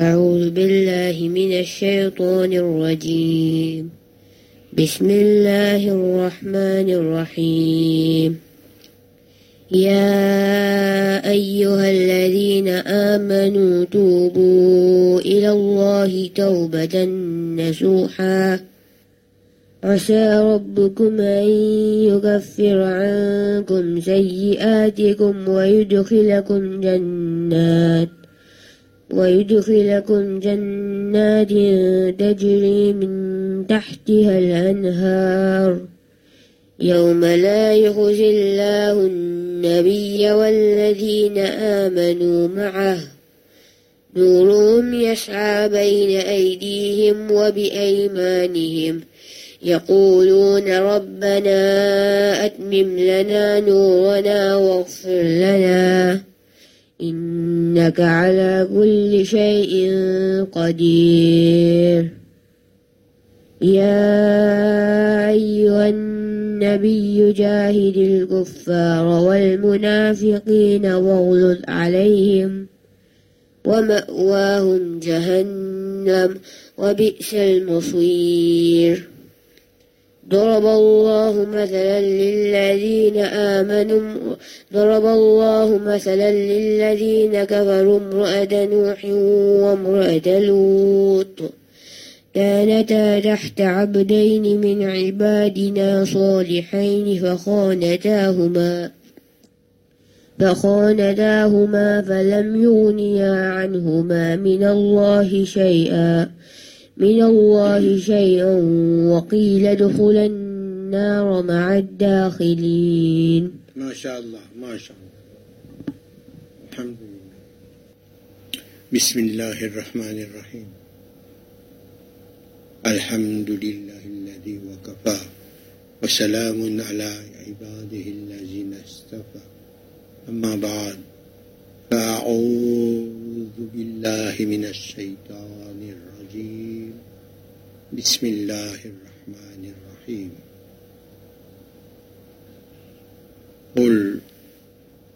أعوذ بالله من الشيطان الرجيم. بسم الله الرحمن الرحيم. يا أيها الذين آمنوا توبوا إلى الله توبة نسوحا. عسى ربكم أن يكفر عنكم سيئاتكم ويدخلكم جنات. ويدخلكم جنات تجري من تحتها الأنهار. يوم لا يخزي الله النبي والذين آمنوا معه. نورهم يسعى بين أيديهم وبأيمانهم. يقولون ربنا أتمم لنا نورنا واغفر لنا. إنك على كل شيء قدير. يا أيها النبي جاهد الكفار والمنافقين واغلظ عليهم ومأواهم جهنم وبئس المصير. ضرب الله مثلا للذين آمنوا ضرب الله مثلا للذين كفروا امرأة نوح وامرأة لوط. كانتا تحت عبدين من عبادنا صالحين فخانتاهما فخانتاهما فلم يغنيا عنهما من الله شيئا. من الله شيئا وقيل ادخلا النار مع الداخلين. ما شاء الله ما شاء الله. الحمد لله. بسم الله الرحمن الرحيم. الحمد لله الذي وكفى وسلام على عباده الذين اصطفى. أما بعد فأعوذ بالله من الشيطان الرجيم. بسم الله الرحمن الرحيم. قل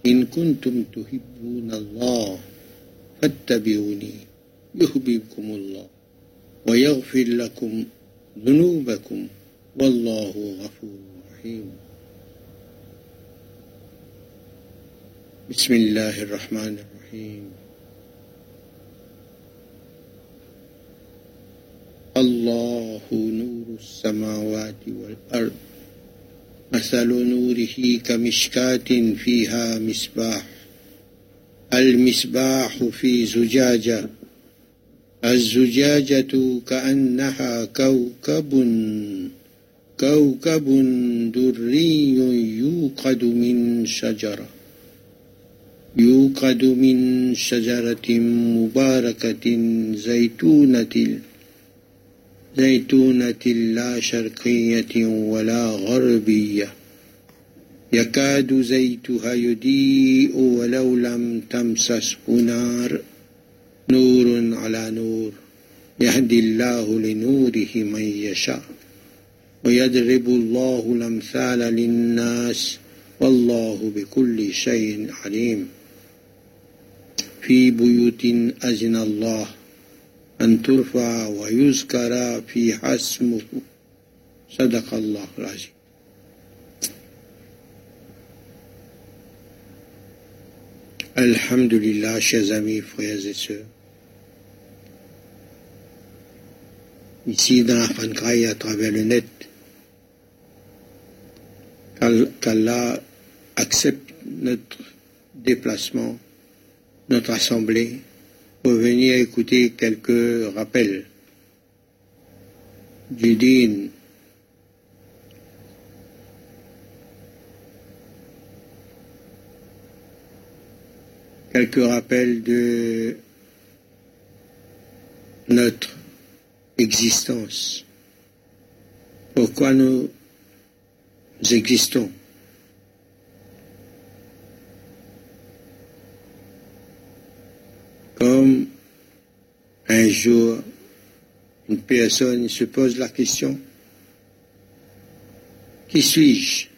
إن كنتم تحبون الله فاتبعوني يحببكم الله ويغفر لكم ذنوبكم والله غفور رحيم. بسم الله الرحمن الرحيم. الله نور السماوات والأرض. مثل نوره كمشكاة فيها مصباح. المصباح في زجاجة. الزجاجة كأنها كوكب كوكب دري يوقد من شجرة. يوقد من شجرة مباركة زيتونة. زيتونة لا شرقية ولا غربية. يكاد زيتها يضيء ولو لم تمسسه نار. نور على نور يهدي الله لنوره من يشاء. ويضرب الله الأمثال للناس والله بكل شيء عليم. في بيوت أذن الله. أن ترفع ويذكر فيها اسمه صدق الله العظيم Alhamdulillah, chers amis, frères et sœurs. Ici, dans la Fankraï, à travers le net, qu'Allah accepte notre déplacement, notre assemblée, pour venir écouter quelques rappels du din quelques rappels de notre existence. Pourquoi nous existons? Un jour, une personne se pose la question, qui suis-je?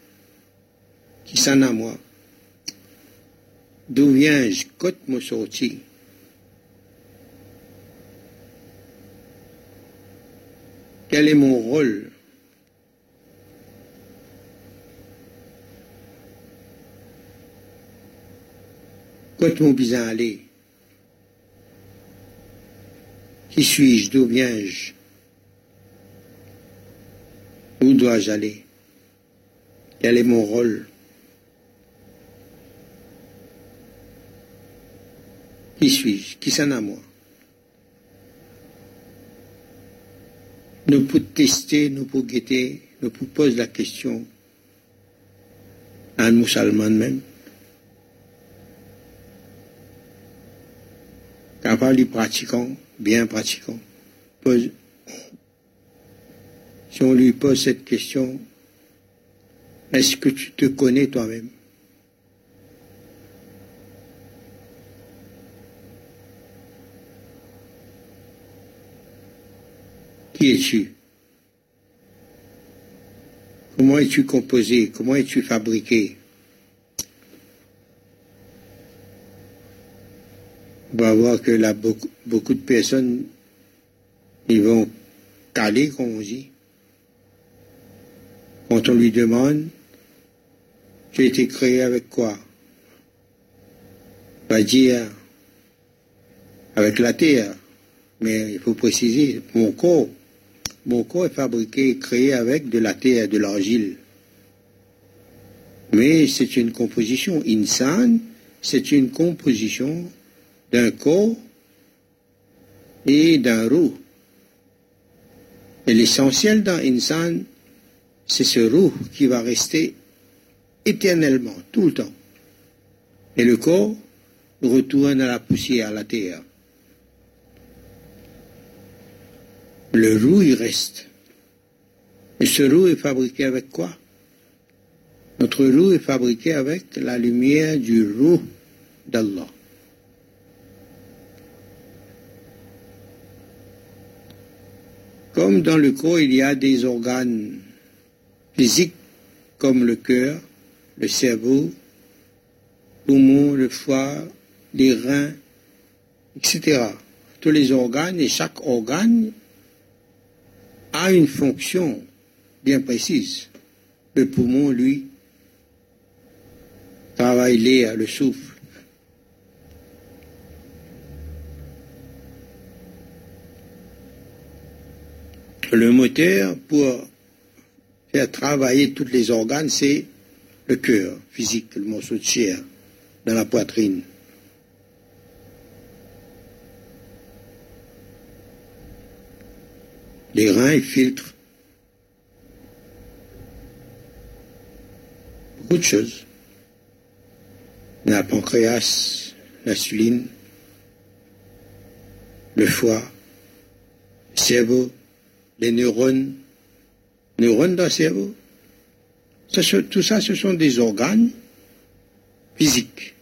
Qui s'en à moi? D'où viens-je? Quand me sorti Quel est mon rôle? Quand mon bizarre aller Qui suis-je? D'où viens-je? Où dois-je aller? Quel est mon rôle? Qui suis-je? Qui s'en a moi? Nous pouvons tester, nous pouvons guetter, nous pouvons poser la question. À un musulman même. Capable de pratiquant, bien pratiquant. si on lui pose cette question, est-ce que tu te connais toi-même? Qui es-tu? Comment es-tu composé? Comment es-tu fabriqué? On va voir que là, beaucoup, de personnes, vont caler, comme on dit. Quand on lui demande, tu as été créé avec quoi? On va dire, avec la terre. Mais il faut préciser, mon corps, mon corps est fabriqué et créé avec de la terre de l'argile. Mais c'est une composition. Insan, c'est une composition d'un corps et d'un roux. Et l'essentiel dans Insan, c'est ce roux qui va rester éternellement, tout le temps. Et le corps retourne à la poussière, à la terre. Le roux, il reste. Et ce roux est fabriqué avec quoi? Notre roux est fabriqué avec la lumière du roux d'Allah. Comme dans le corps, il y a des organes physiques comme le cœur, le cerveau, le poumon, le foie, les reins, etc. Tous les organes et chaque organe a une fonction bien précise. Le poumon, lui, travaille l'air, le souffle. Le moteur, pour faire travailler tous les organes, c'est le cœur physique, le morceau de chair dans la poitrine. Les reins filtrent beaucoup de choses. La pancréas, l'insuline, le foie, le cerveau, les neurones, neurones dans cerveau. tout ça, ce sont des organes physiques.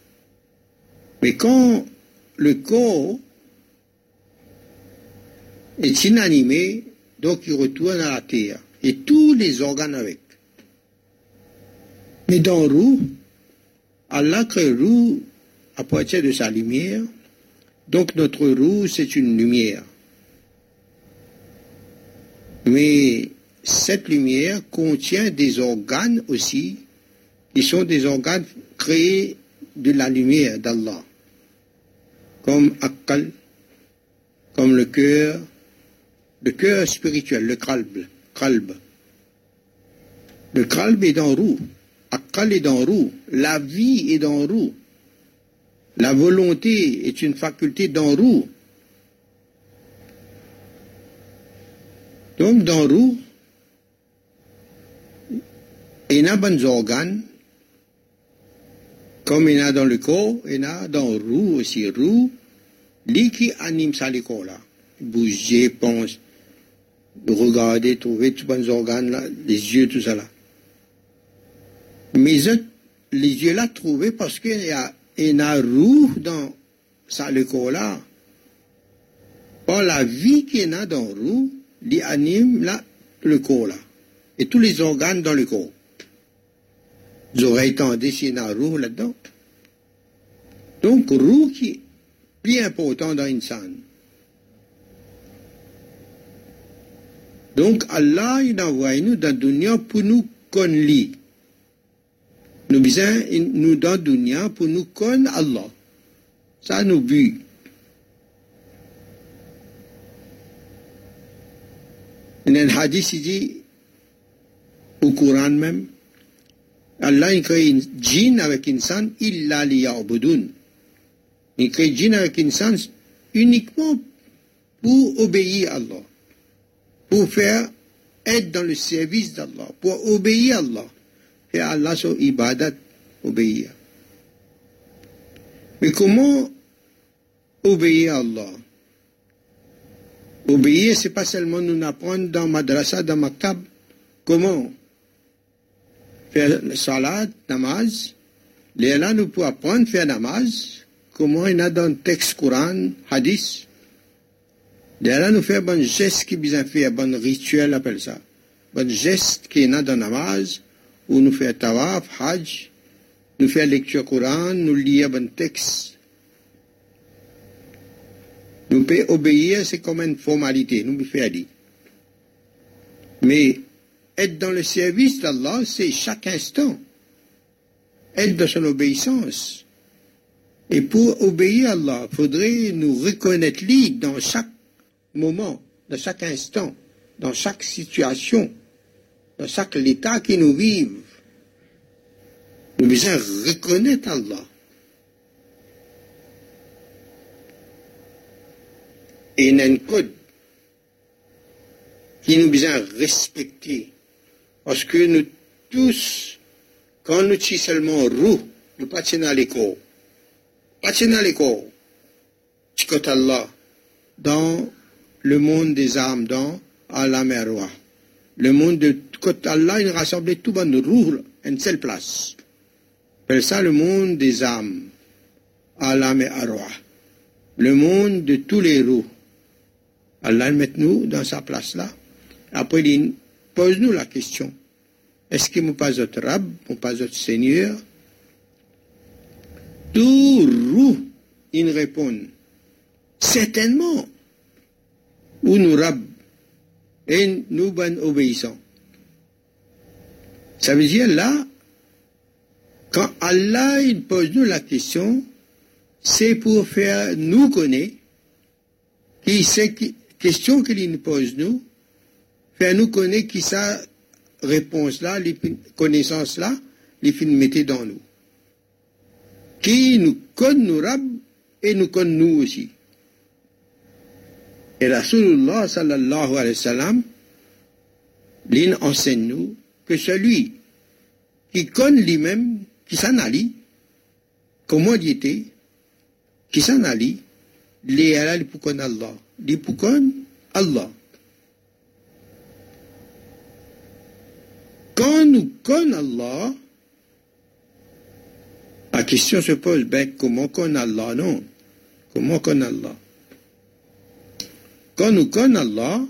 Mais quand le corps est inanimé, donc il retourne à la terre. Et tous les organes avec. Mais dans roue, Allah crée roue à partir de sa lumière. Donc notre roue, c'est une lumière. Mais cette lumière contient des organes aussi, qui sont des organes créés de la lumière d'Allah, comme Akkal, comme le cœur, le cœur spirituel, le kralb, kralb. Le kralb est dans roue. Akal est dans roue. La vie est dans roue. La volonté est une faculté dans roue. Donc, dans roue, il y a bons organes, comme il y a dans le corps, il y a dans roue aussi. Roue, lui qui anime ça, les là. Bouger, pense, regarder, trouver tous les organes là, les yeux, tout ça là. Mais les yeux là trouvés parce qu'il y a une roue dans ça, le corps là. Or, la vie qu'il y a dans le roue, il anime là, le corps là. Et tous les organes dans le corps. Vous aurez entendu s'il y a roue là-dedans. Donc, roue qui est plus important dans une scène. Donc Allah, il envoie nous dans dunya pour nous connaître. Nous besoin nous dans dunya pour nous connaître Allah. Ça nous but. Il y a un hadith, il dit, au Coran même, Allah il crée une djinn avec insan illa liya'budun. Il crée djinn avec insan uniquement pour obéir à Allah, pour faire être dans le service d'Allah, pour obéir à Allah. Et Allah son ibadat, obéir. Mais comment obéir à Allah Obéir, c'est pas seulement nous apprendre dans madrasa, dans maktab. Comment Faire salat, namaz? Là, nous pouvons apprendre à faire namaz. Comment il y a dans le texte Coran, hadith? Là, nous faisons bon geste qui besoin faire, bon rituel, appelle ça. Bon geste qui est dans namaz, où nous faisons tawaf, hajj, nous faisons lecture Coran, nous lisons bon texte. Nous pouvons obéir, c'est comme une formalité, nous faire dire. Mais être dans le service d'Allah, c'est chaque instant. Être dans son obéissance. Et pour obéir à Allah, faudrait nous reconnaître lui dans chaque moment, dans chaque instant, dans chaque situation, dans chaque état qui nous vive. Nous devons reconnaître Allah. Et il y a un code qui nous besoin respecter. Parce que nous tous, quand nous sommes seulement roux, nous pas à l'école. Pas à l'école. Allah, dans le monde des âmes, dans Allah Merwa. Le monde de Allah, il rassemble tout monde à une seule place. C'est ça le monde des âmes. Allah Merwa. Le monde de tous les roues. Allah met nous dans sa place là. Après, il pose-nous la question. Est-ce qu'il n'est pas notre Rab, ou pas notre Seigneur? Tout il répond. Certainement. Ou nous Rab, et nous ben obéissants. Ça veut dire là, quand Allah il pose nous la question, c'est pour faire nous connaître qui c'est qui, question qu'il nous pose nous, faire nous connaître qui sa réponse-là, les connaissances-là, les films mettez dans nous. Qui nous connaît nous rab et nous connaît nous aussi. Et Rasulullah sallallahu alayhi wa sallam, enseigne nous que celui qui connaît lui-même, qui s'en allie, comment il était, qui s'en allie, les pour connaître Allah dipukan Allah. Quand nous connaissons Allah, la question se pose, ben, comment connaît Allah Non? Comment connaît Allah? Quand nous connaissons Allah,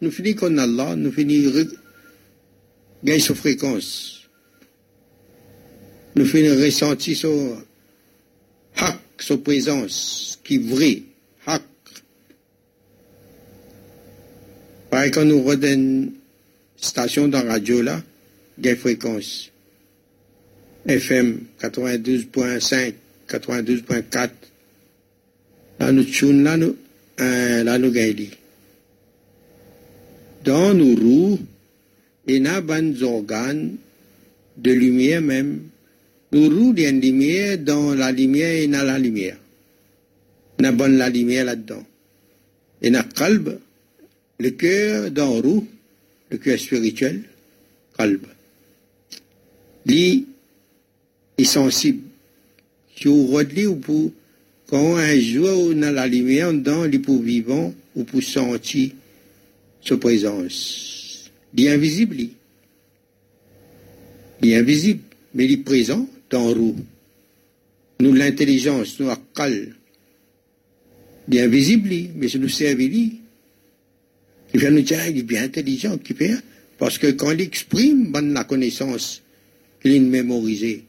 nous finissons Allah, nous finissons gagner sa fréquence. Nous finissons ressentir son hak, sa présence, qui est vrai, hak. Pareil, quand nous regardons une station dans radio, là, des fréquences. FM 92.5, 92.4. Là, nous tune, là, nous, euh, là, nous. Dans nos roues, il y a des organes de lumière même. Nous roues, il y a une lumière, dans la lumière, il y a la lumière. Il y a la lumière là-dedans. Il y a calbe, le cœur d'en roue, le cœur spirituel, calme. Lui est sensible. Si vous ou pour, quand un jour a la lumière dedans, il pour vivant, ou pour sentir sa présence. Est invisible, Il est invisible, mais est présent dans roue. Nous, l'intelligence, nous. Il est invisible, mais ça nous sert, il vient nous dire, il est bien intelligent, qui parce que quand il exprime la connaissance qu'il a mémorisée,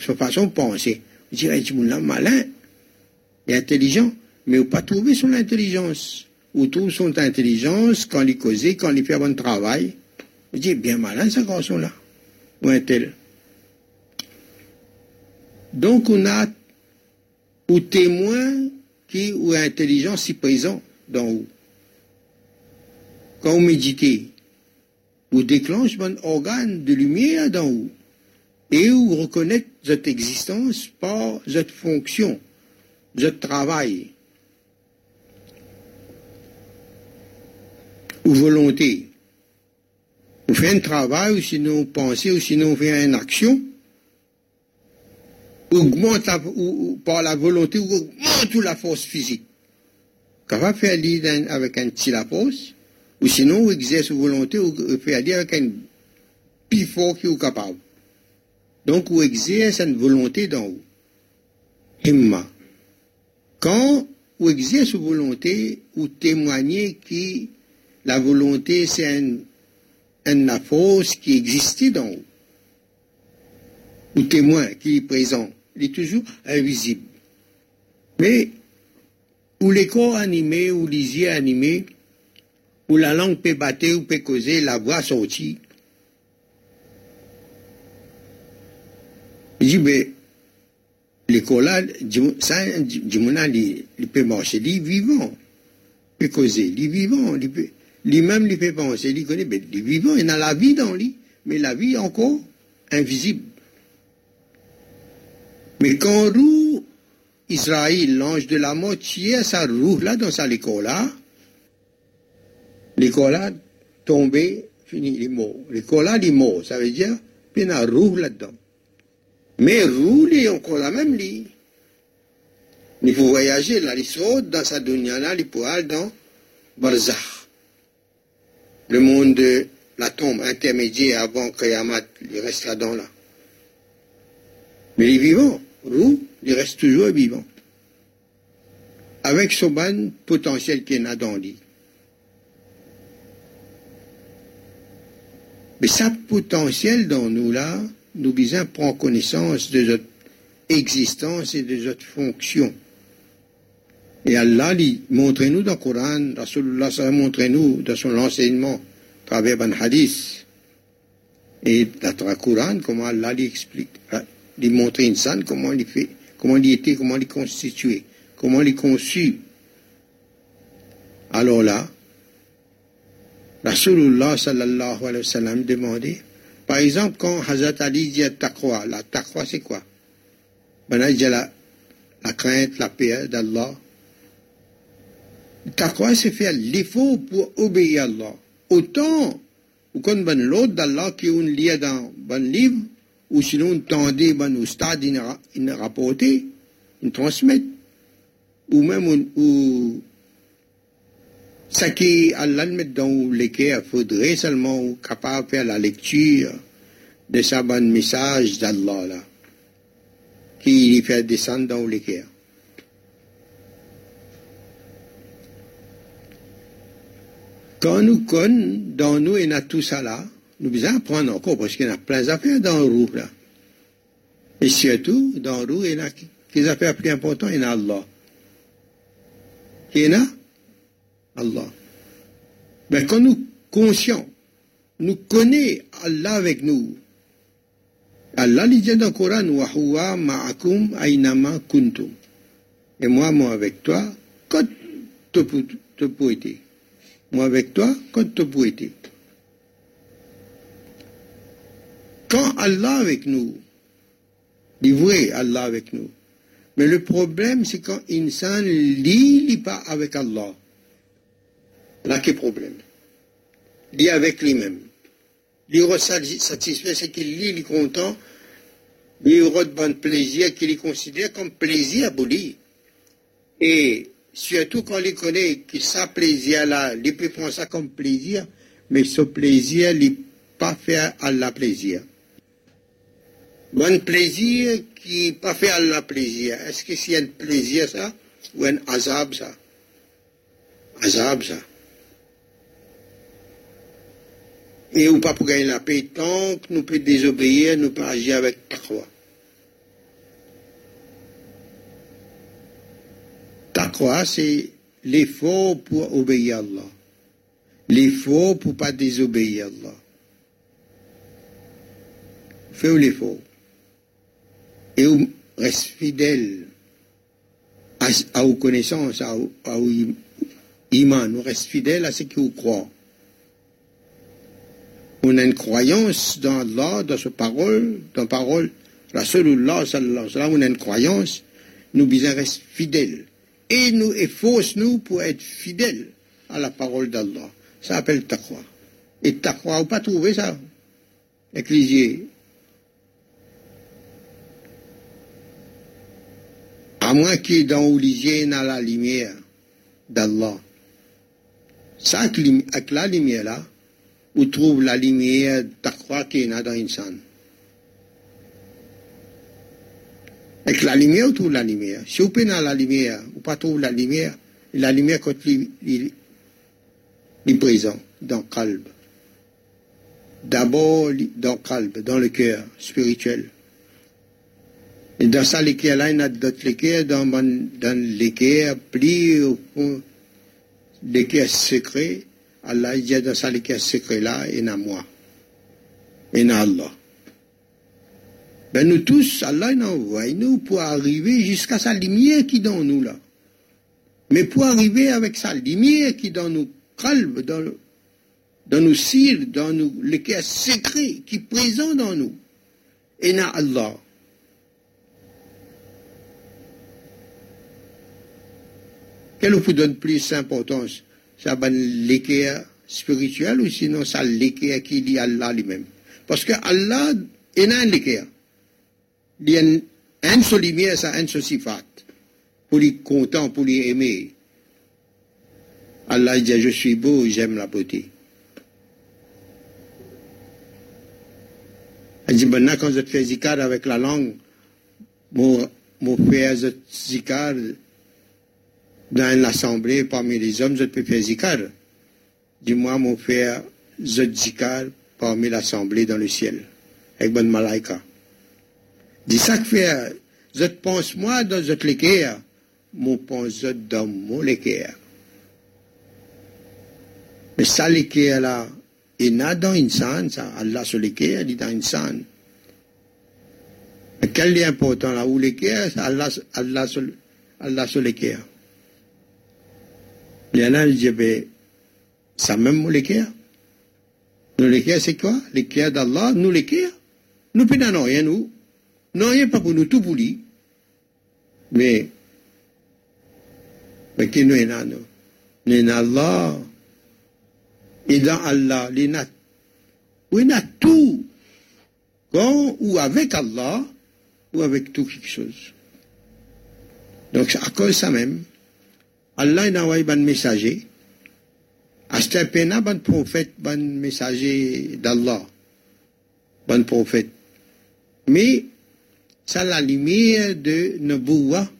sa façon de penser, il dit, il est malin, il est intelligent, mais il pas trouvé son intelligence, où trouve son intelligence, quand il cause, quand il fait un bon travail. Je dis, bien malin ce garçon-là, ou un tel. Donc on a au témoin qui ou intelligence si présent dans vous. Quand vous méditez, vous déclenche un organe de lumière dans vous et vous reconnaissez votre existence par votre fonction, votre travail, ou volonté. Vous faites un travail, ou sinon vous pensez, ou sinon vous faites une action, augmente ou, par la volonté, ou augmente la force physique. Capable de faire l'idée avec un petit la ou sinon vous exercez volonté, ou faire l'idée avec un plus fort qui est capable. Donc, vous exercez une volonté vous. Himma. Quand vous exercez une volonté, vous témoignez que la volonté, c'est une, une force qui existait dans vous. Ou témoin qui est présent. Il est toujours invisible. Mais, où les corps animés, ou les yeux animés, où la langue peut battre ou peut causer, la voix sortie, Je dis, mais l'école ça, il peut marcher, il est vivant. Il peut causer, il est vivant. Lui-même, il peut penser, il connaît, mais il est vivant, il a la vie dans lui, mais la vie encore invisible. Mais quand roue Israël, l'ange de la mort, tient sa roue là dans sa l'école là, l'école là, tombé, fini, il. L'école là, il est mort, ça veut dire, il y a là-dedans. Mais rouler encore la même ligne. Il faut voyager là, il saute dans sa dunya il peut aller dans Barzakh. Le monde de la tombe intermédiaire avant Kayamat, il reste là-dedans là. Mais il est vivant. Roux, il reste toujours vivant. Avec son ban potentiel qu'il a dans lui. Mais ça potentiel dans nous là, nous besoin prendre connaissance de notre existence et de notre fonction. Et Allah dit, montrez-nous dans le Coran, Rasulullah montrez-nous dans son enseignement, à travers un hadith. Et dans le Coran, comment Allah lui explique, hein, lui montre scène, comment il fait, comment il était, comment il est constitué, comment il est conçu. Alors là, Rasulullah sallallahu alayhi wa sallam demandait, par exemple, quand Hazrat Ali dit taqwa, la taqwa c'est quoi? Ben il dit la, la crainte, la paix d'Allah. Taqwa c'est faire l'effort pour obéir à Allah. Autant, ou quand ben l'autre d'Allah qui un lien dans ben livre, ou sinon tendez ben au stade, il rapporté, il transmet, ou même ou ce qui Allah met dans lesquels il faudrait seulement capable de faire la lecture de ce bon message d'Allah là, qui lui fait descendre dans l'équerre. Quand nous connaissons, dans nous, il y a tout ça là, nous devons apprendre encore parce qu'il y a plein d'affaires dans le. Et surtout, dans le il y a des affaires plus importantes, il y a Allah. Il y en a Allah. Mais quand nous conscients, nous connaissons Allah avec nous. Allah dit dans le Coran, wa huwa ma'akum aynama kuntum. Et moi, moi avec toi, quand tu peux être. Moi avec toi, quand peux être. Quand Allah avec nous, dit vrai Allah avec nous. Mais le problème, c'est quand insan lit, lit pas avec Allah. Là, quel problème? Lit avec lui-même. Il est satisfait, c'est qu'il lit, il est content, il de bon plaisir, qu'il y considère comme plaisir pour lui. Et surtout quand il connaît que ça plaisir-là, il peut prendre ça comme plaisir, mais ce plaisir, il pas fait à la plaisir. Bon plaisir qui pas fait à la plaisir. Est-ce que c'est un plaisir ça? Ou un azab ça? Azab ça. Et ou pas pour gagner la paix tant que nous pouvons désobéir, nous pouvons agir avec taqwa. Taqwa, c'est l'effort pour obéir à Allah. L'effort pour pas désobéir à Allah. Fais l'effort. Et reste fidèle à, vos connaissances, à, vos iman, reste fidèle à ce que vous croyez. On a une croyance dans Allah, dans sa parole, dans parole, Rasulullah sallallahu alayhi on a une croyance, nous besoin rester fidèles. Et nous efforce nous pour être fidèles à la parole d'Allah. Ça s'appelle taqwa. Et taqwa, vous pas trouvé ça? Ecclésier. À moins qu'il y dans l'hygiène à la lumière d'Allah. Ça, avec la lumière là, vous trouvez la lumière taqwa qui est dans l'insan. Avec la lumière, vous trouvez la lumière. Si vous prenez la lumière, vous pas trouver la lumière, la lumière quand il, est présent dans le calme. D'abord dans le calme, dans le cœur spirituel. Et dans ça, l'équerre là, il y a d'autres équerres, dans, dans l'équerre, pli l'équerre secret, Allah dit dans ça l'équerre secret là, et dans moi. Et dans Allah. Ben nous tous, Allah il envoie nous pour arriver jusqu'à sa lumière qui est dans nous là. Mais pour arriver avec sa lumière qui est dans nous calme, dans, nos cils, dans nous, l'équerre secret qui est présent dans nous. Et dans Allah. Quelle vous donne plus d'importance Ça va l'équerre spirituel ou sinon ça l'équerre qui dit Allah lui-même? Parce que Allah est un l'équerre. Il y a un seul lumière, ça un seul sifat. Pour les content, pour les aimer. Allah dit Je suis beau, j'aime la beauté. Il dit Maintenant, quand je fais zikar avec la langue, mon, mon frère zikar dans l'assemblée parmi les hommes, je peux faire zikar. Dis-moi, mon frère, je zikar parmi l'assemblée dans le ciel, avec bonne malaika. Dis ça que fait, je pense moi dans je l'équerre, mon pense dans mon l'équerre. Mais ça l'équerre là, il n'a dans une ça, Allah sur l'équerre, il dans une. Mais quel est important là? Où l'équerre, Allah, Allah sur l'équerre. Il y en a qui disent, ben, ça même l'équerre. Nous l'équerre, c'est quoi? L'équerre d'Allah, nous l'équerre. Nous ne rien, nous. Non, rien pas pour nous, tout pour lui. Mais, mais qui nous est là, nous? Nous Allah. Et dans Allah, il y a, a tout. Quand, ou avec Allah, ou avec tout quelque chose. Donc, à cause ça même, Allah il a envoyé un messager. Temps, un prophète, un messager d'Allah. Un prophète. Mais, c'est la lumière de Naboua,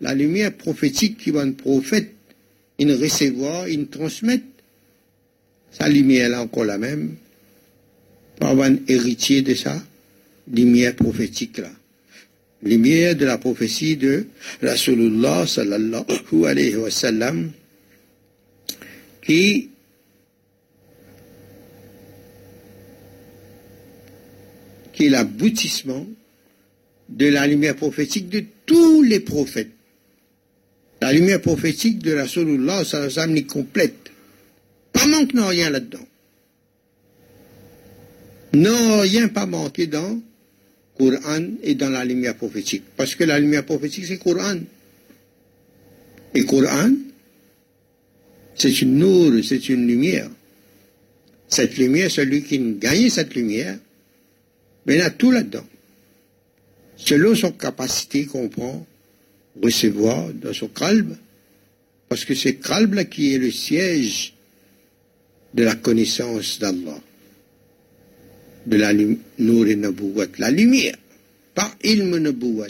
la lumière prophétique qui va un prophète, il recevoir, il transmettre. Sa lumière là encore la même. Pas un héritier de ça, lumière prophétique là lumière de la prophétie de Rasulullah sallallahu alayhi wa sallam qui qui est l'aboutissement de la lumière prophétique de tous les prophètes. La lumière prophétique de Rasulullah sallallahu alayhi wa sallam est complète. Pas manque non rien là-dedans. Non rien pas manqué dans Coran est dans la lumière prophétique. Parce que la lumière prophétique, c'est Coran. Et Coran, c'est une nour, c'est une lumière. Cette lumière, celui qui gagne cette lumière, mais il a tout là-dedans. Selon son capacité qu'on prend, recevoir dans son calme, parce que c'est calme qui est le siège de la connaissance d'Allah de la nour et nabouat, la lumière, pas ilm nabouat.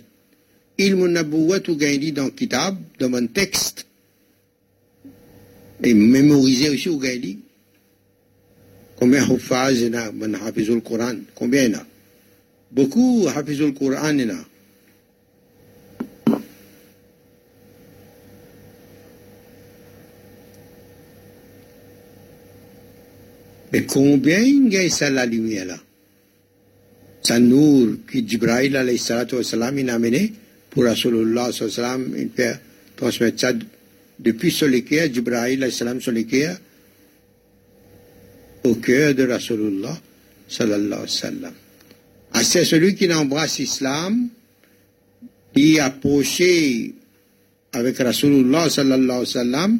Ilm nabouat ou dit dans kitab, dans mon texte, et mémorisé aussi au dit. Combien de phrases il y a le Coran Combien il y a? Beaucoup de Coran il. Mais combien il y a ça la lumière là? Ça nour qui Jibril alayhi salatu il a amené pour Rasulullah sallam, il fait transmettre ça depuis Solikea, Jibril alayhi salam Solikea, au cœur de Rasulullah sallallahu alayhi wa sallam. Ah, c'est celui qui embrasse l'islam, qui a approché avec Rasulullah sallallahu alayhi wa sallam,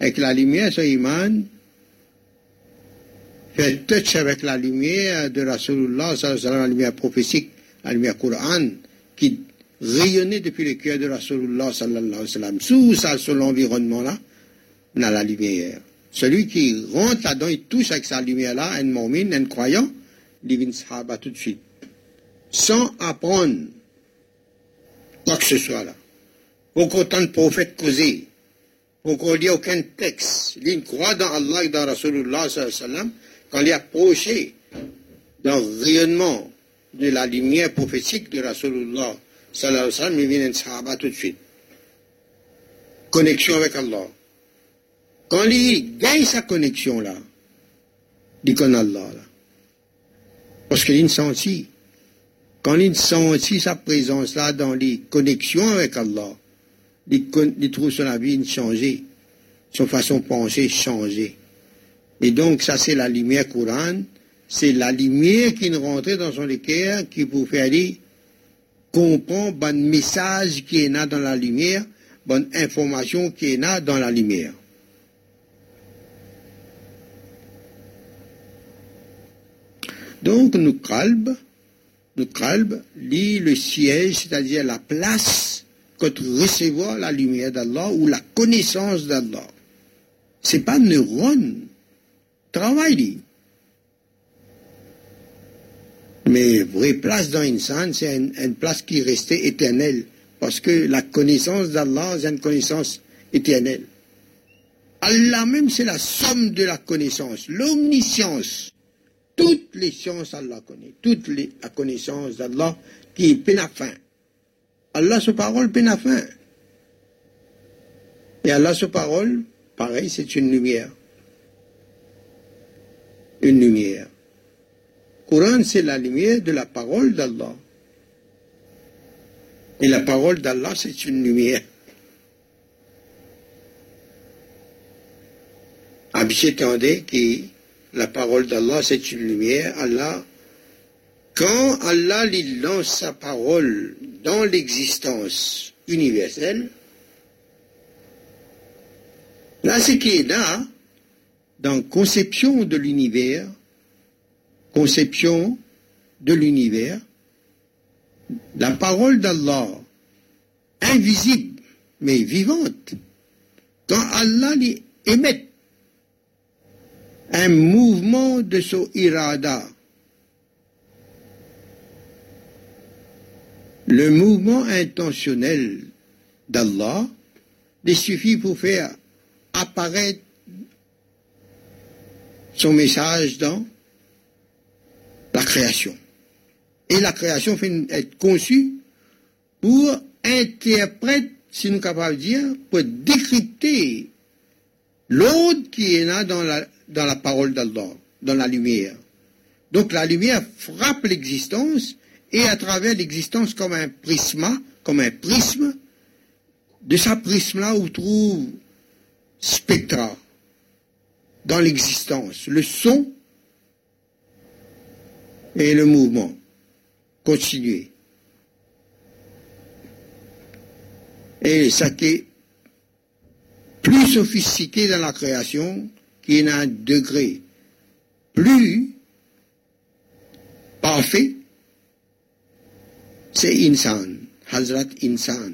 avec la lumière sur iman, fait touch avec la lumière de Rasulullah la lumière prophétique, la lumière Coran, qui rayonnait depuis le cœur de Rasulullah. Sous ça, sur l'environnement là, on la lumière. Celui qui rentre là-dedans, il touche avec sa lumière-là, un mu'min, un croyant, devient sahaba tout de suite. Sans apprendre quoi que ce soit là. Autant de prophètes causés. Qu'on lit aucun texte. Il croit dans Allah et dans Rasulullah sallallahu. Quand il est approché dans le rayonnement de la lumière prophétique de Rasulullah sallallahu alayhi wa sallam, il vient un sahaba tout de suite. Connexion avec Allah. Quand il gagne sa connexion là, il connaît Allah là. Parce qu'il sentit. Quand il sentit sa présence là dans les connexions avec Allah, il, trouve son vie changé, son façon de penser changée. Et donc ça c'est la lumière courante, c'est la lumière qui nous rentrait dans son cœur qui pour faire dire comprendre bon message qui est là dans la lumière, bonne information qui est là dans la lumière. Donc, nous calme, nous calme, lit le siège, c'est-à-dire la place quand recevoir la lumière d'Allah ou la connaissance d'Allah. C'est pas neurone. Travail, Mais vraie place dans Insan, c'est une, place qui restait éternelle. Parce que la connaissance d'Allah, c'est une connaissance éternelle. Allah même, c'est la somme de la connaissance, l'omniscience. Toutes les sciences, Allah connaît. Toute la connaissance d'Allah qui est peine à fin. Allah, sa parole, peine à fin. Et Allah, sa parole, pareil, c'est une lumière. Une lumière. Coran, c'est la lumière de la parole d'Allah. Et la parole d'Allah, c'est une lumière. Abhishek qui la parole d'Allah, c'est une lumière. Allah, quand Allah lui lance sa parole dans l'existence universelle, là, ce qui est là, dans conception de l'univers, conception de l'univers, la parole d'Allah, invisible, mais vivante, quand Allah émet un mouvement de son irada. Le mouvement intentionnel d'Allah il suffit pour faire apparaître son message dans la création. Et la création fait être conçue pour interpréter, si nous sommes capables de dire, pour décrypter l'autre qui est là dans la, dans la parole d'Allah, dans la lumière. Donc la lumière frappe l'existence et à travers l'existence comme un prisme, comme un prisme, de ce prisme-là on trouve spectra dans l'existence, le son et le mouvement continuer. Et ça qui est plus sophistiqué dans la création, qui est un degré plus parfait, c'est Insan, Hazrat Insan.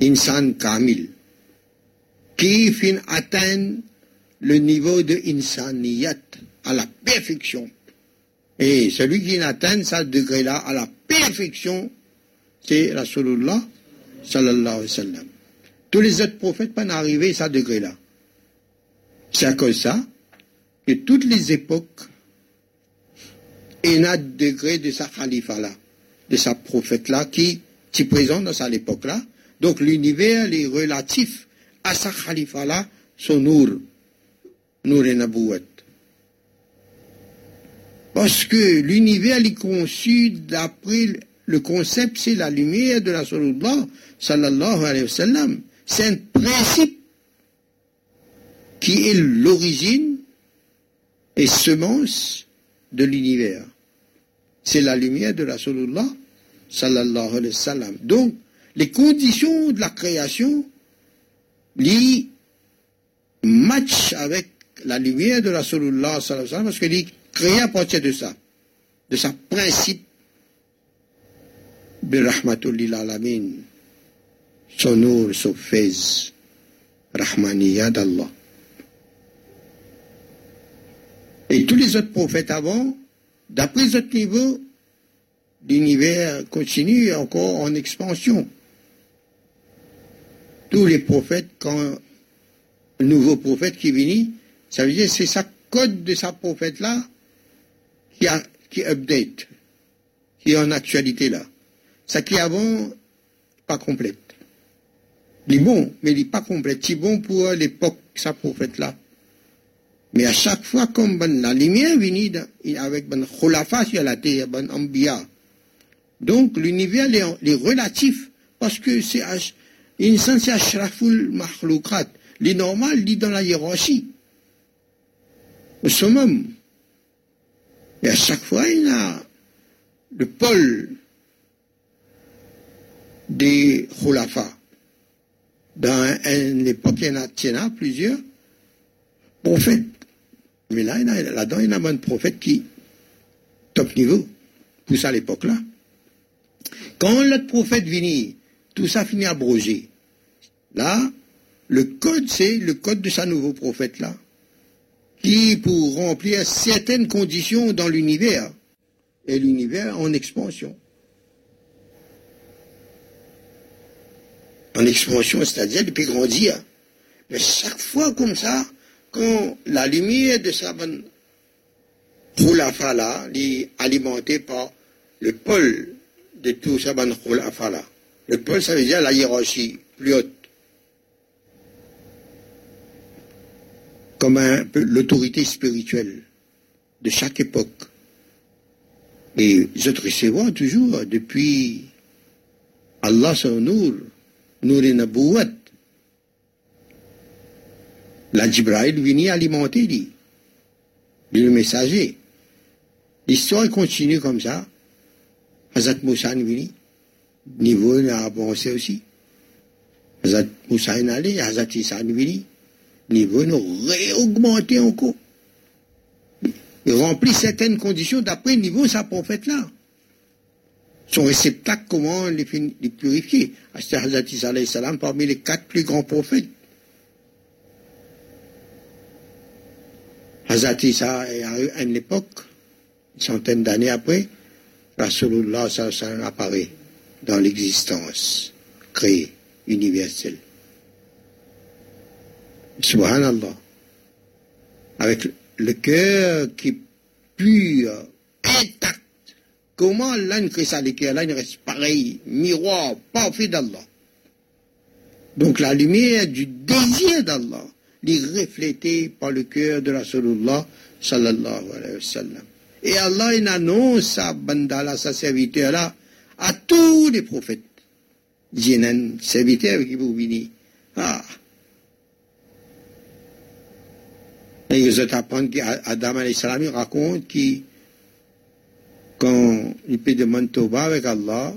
Insan Kamil, qui fin atteint le niveau de Insaniyat à la perfection. Et celui qui atteint ce degré-là à la perfection, c'est Rasulullah sallallahu alayhi wa sallam. Tous les autres prophètes pas arrivé à ce degré-là. C'est à cause de ça que toutes les époques, il y a degré de sa khalifa-là, de sa prophète-là, qui est présent dans cette époque-là. Donc l'univers est relatif à sa khalifa-là, son nour. Nour et Nabouat. Parce que l'univers est conçu d'après le concept, c'est la lumière de la Rasulullah sallallahu alayhi wa sallam. C'est un principe qui est l'origine et semence de l'univers. C'est la lumière de la sallallahu alayhi wa sallam. Donc, les conditions de la création, lui match avec la lumière de Rasulullah parce que lui crée à partir de ça, de sa principe de Rahmatul Alamin, son nur, son fez, d'Allah. Et tous les autres prophètes avant, d'après ce niveau, l'univers continue encore en expansion. Tous les prophètes, quand un nouveau prophète qui vient, ça veut dire c'est sa code de sa prophète-là qui, update, qui est en actualité là. Ça qui avant, pas complète. Il est bon, mais il n'est pas complète. C'est bon pour l'époque, sa prophète-là. Mais à chaque fois, comme ben, la lumière vient avec ben khulafa sur la terre, ben ambiya. Donc l'univers est, relatif parce que c'est une sens ashraful makhloukat. Les normal dit dans la hiérarchie. Au summum. Et à chaque fois, il y a le pôle des khulafas. Dans une époque, il y en a, plusieurs prophètes. Mais là, là-dedans, il y a un prophète qui, top niveau, pour ça à l'époque-là. Quand l'autre prophète vient, tout ça finit abrogé. Là, le code, c'est le code de sa nouveau prophète-là, qui, pour remplir certaines conditions dans l'univers, et l'univers en expansion. en expansion, c'est-à-dire depuis grandir. Mais chaque fois comme ça, quand la lumière de sa bonne est alimentée par le pôle de tout ça bonne là. Le pôle, ça veut dire la hiérarchie plus haute. Comme l'autorité spirituelle de chaque époque. Et je te recevoir toujours depuis Allah son Nour, Nouri Nabouat. La Jibraïl vient alimenter lui, le messager. L'histoire continue comme ça. Hazrat Moussa vient, niveau a avancé aussi. Hazrat Moussa est allé, Hazrat Issa vient, niveau a réaugmenté encore. Il remplit certaines conditions d'après niveau sa prophète là son réceptacle, comment les, les purifier? Hazrat salam parmi les quatre plus grands prophètes. Hazrat Isa à une époque, une centaine d'années après, Rasulullah sallam apparaît dans l'existence créée, universelle. Subhanallah. Avec le cœur qui est pur, intact, Comment Allah crée ça, Allah reste pareil, miroir, parfait d'Allah. Donc la lumière du désir d'Allah est reflétée par le cœur de Rasulullah sallallahu alayhi wa sallam. Et Allah il annonce sa bandala, sa serviteur là, à tous les prophètes. Un serviteur qui vous venez. Ah. Et ils apprennent qu'Adam alayhi salam raconte qu'il quand il peut demander Toba avec Allah,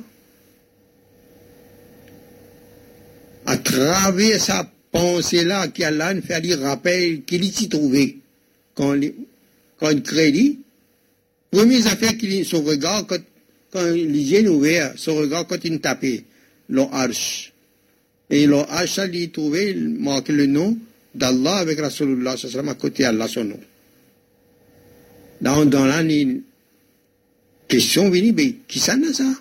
à travers sa pensée-là, qu'Allah nous fait lui rappel qu'il s'y trouvait quand, quand il crée première affaire qu'il son regard, quand, quand les ouvert, son regard il tapait, l'arche. Et l'arche, ça lui trouvait, il marquait le nom d'Allah avec Rasulullah, ça sera à côté d'Allah son nom. Dans, dans l'année, Question venue, mais qui ça n'a ça?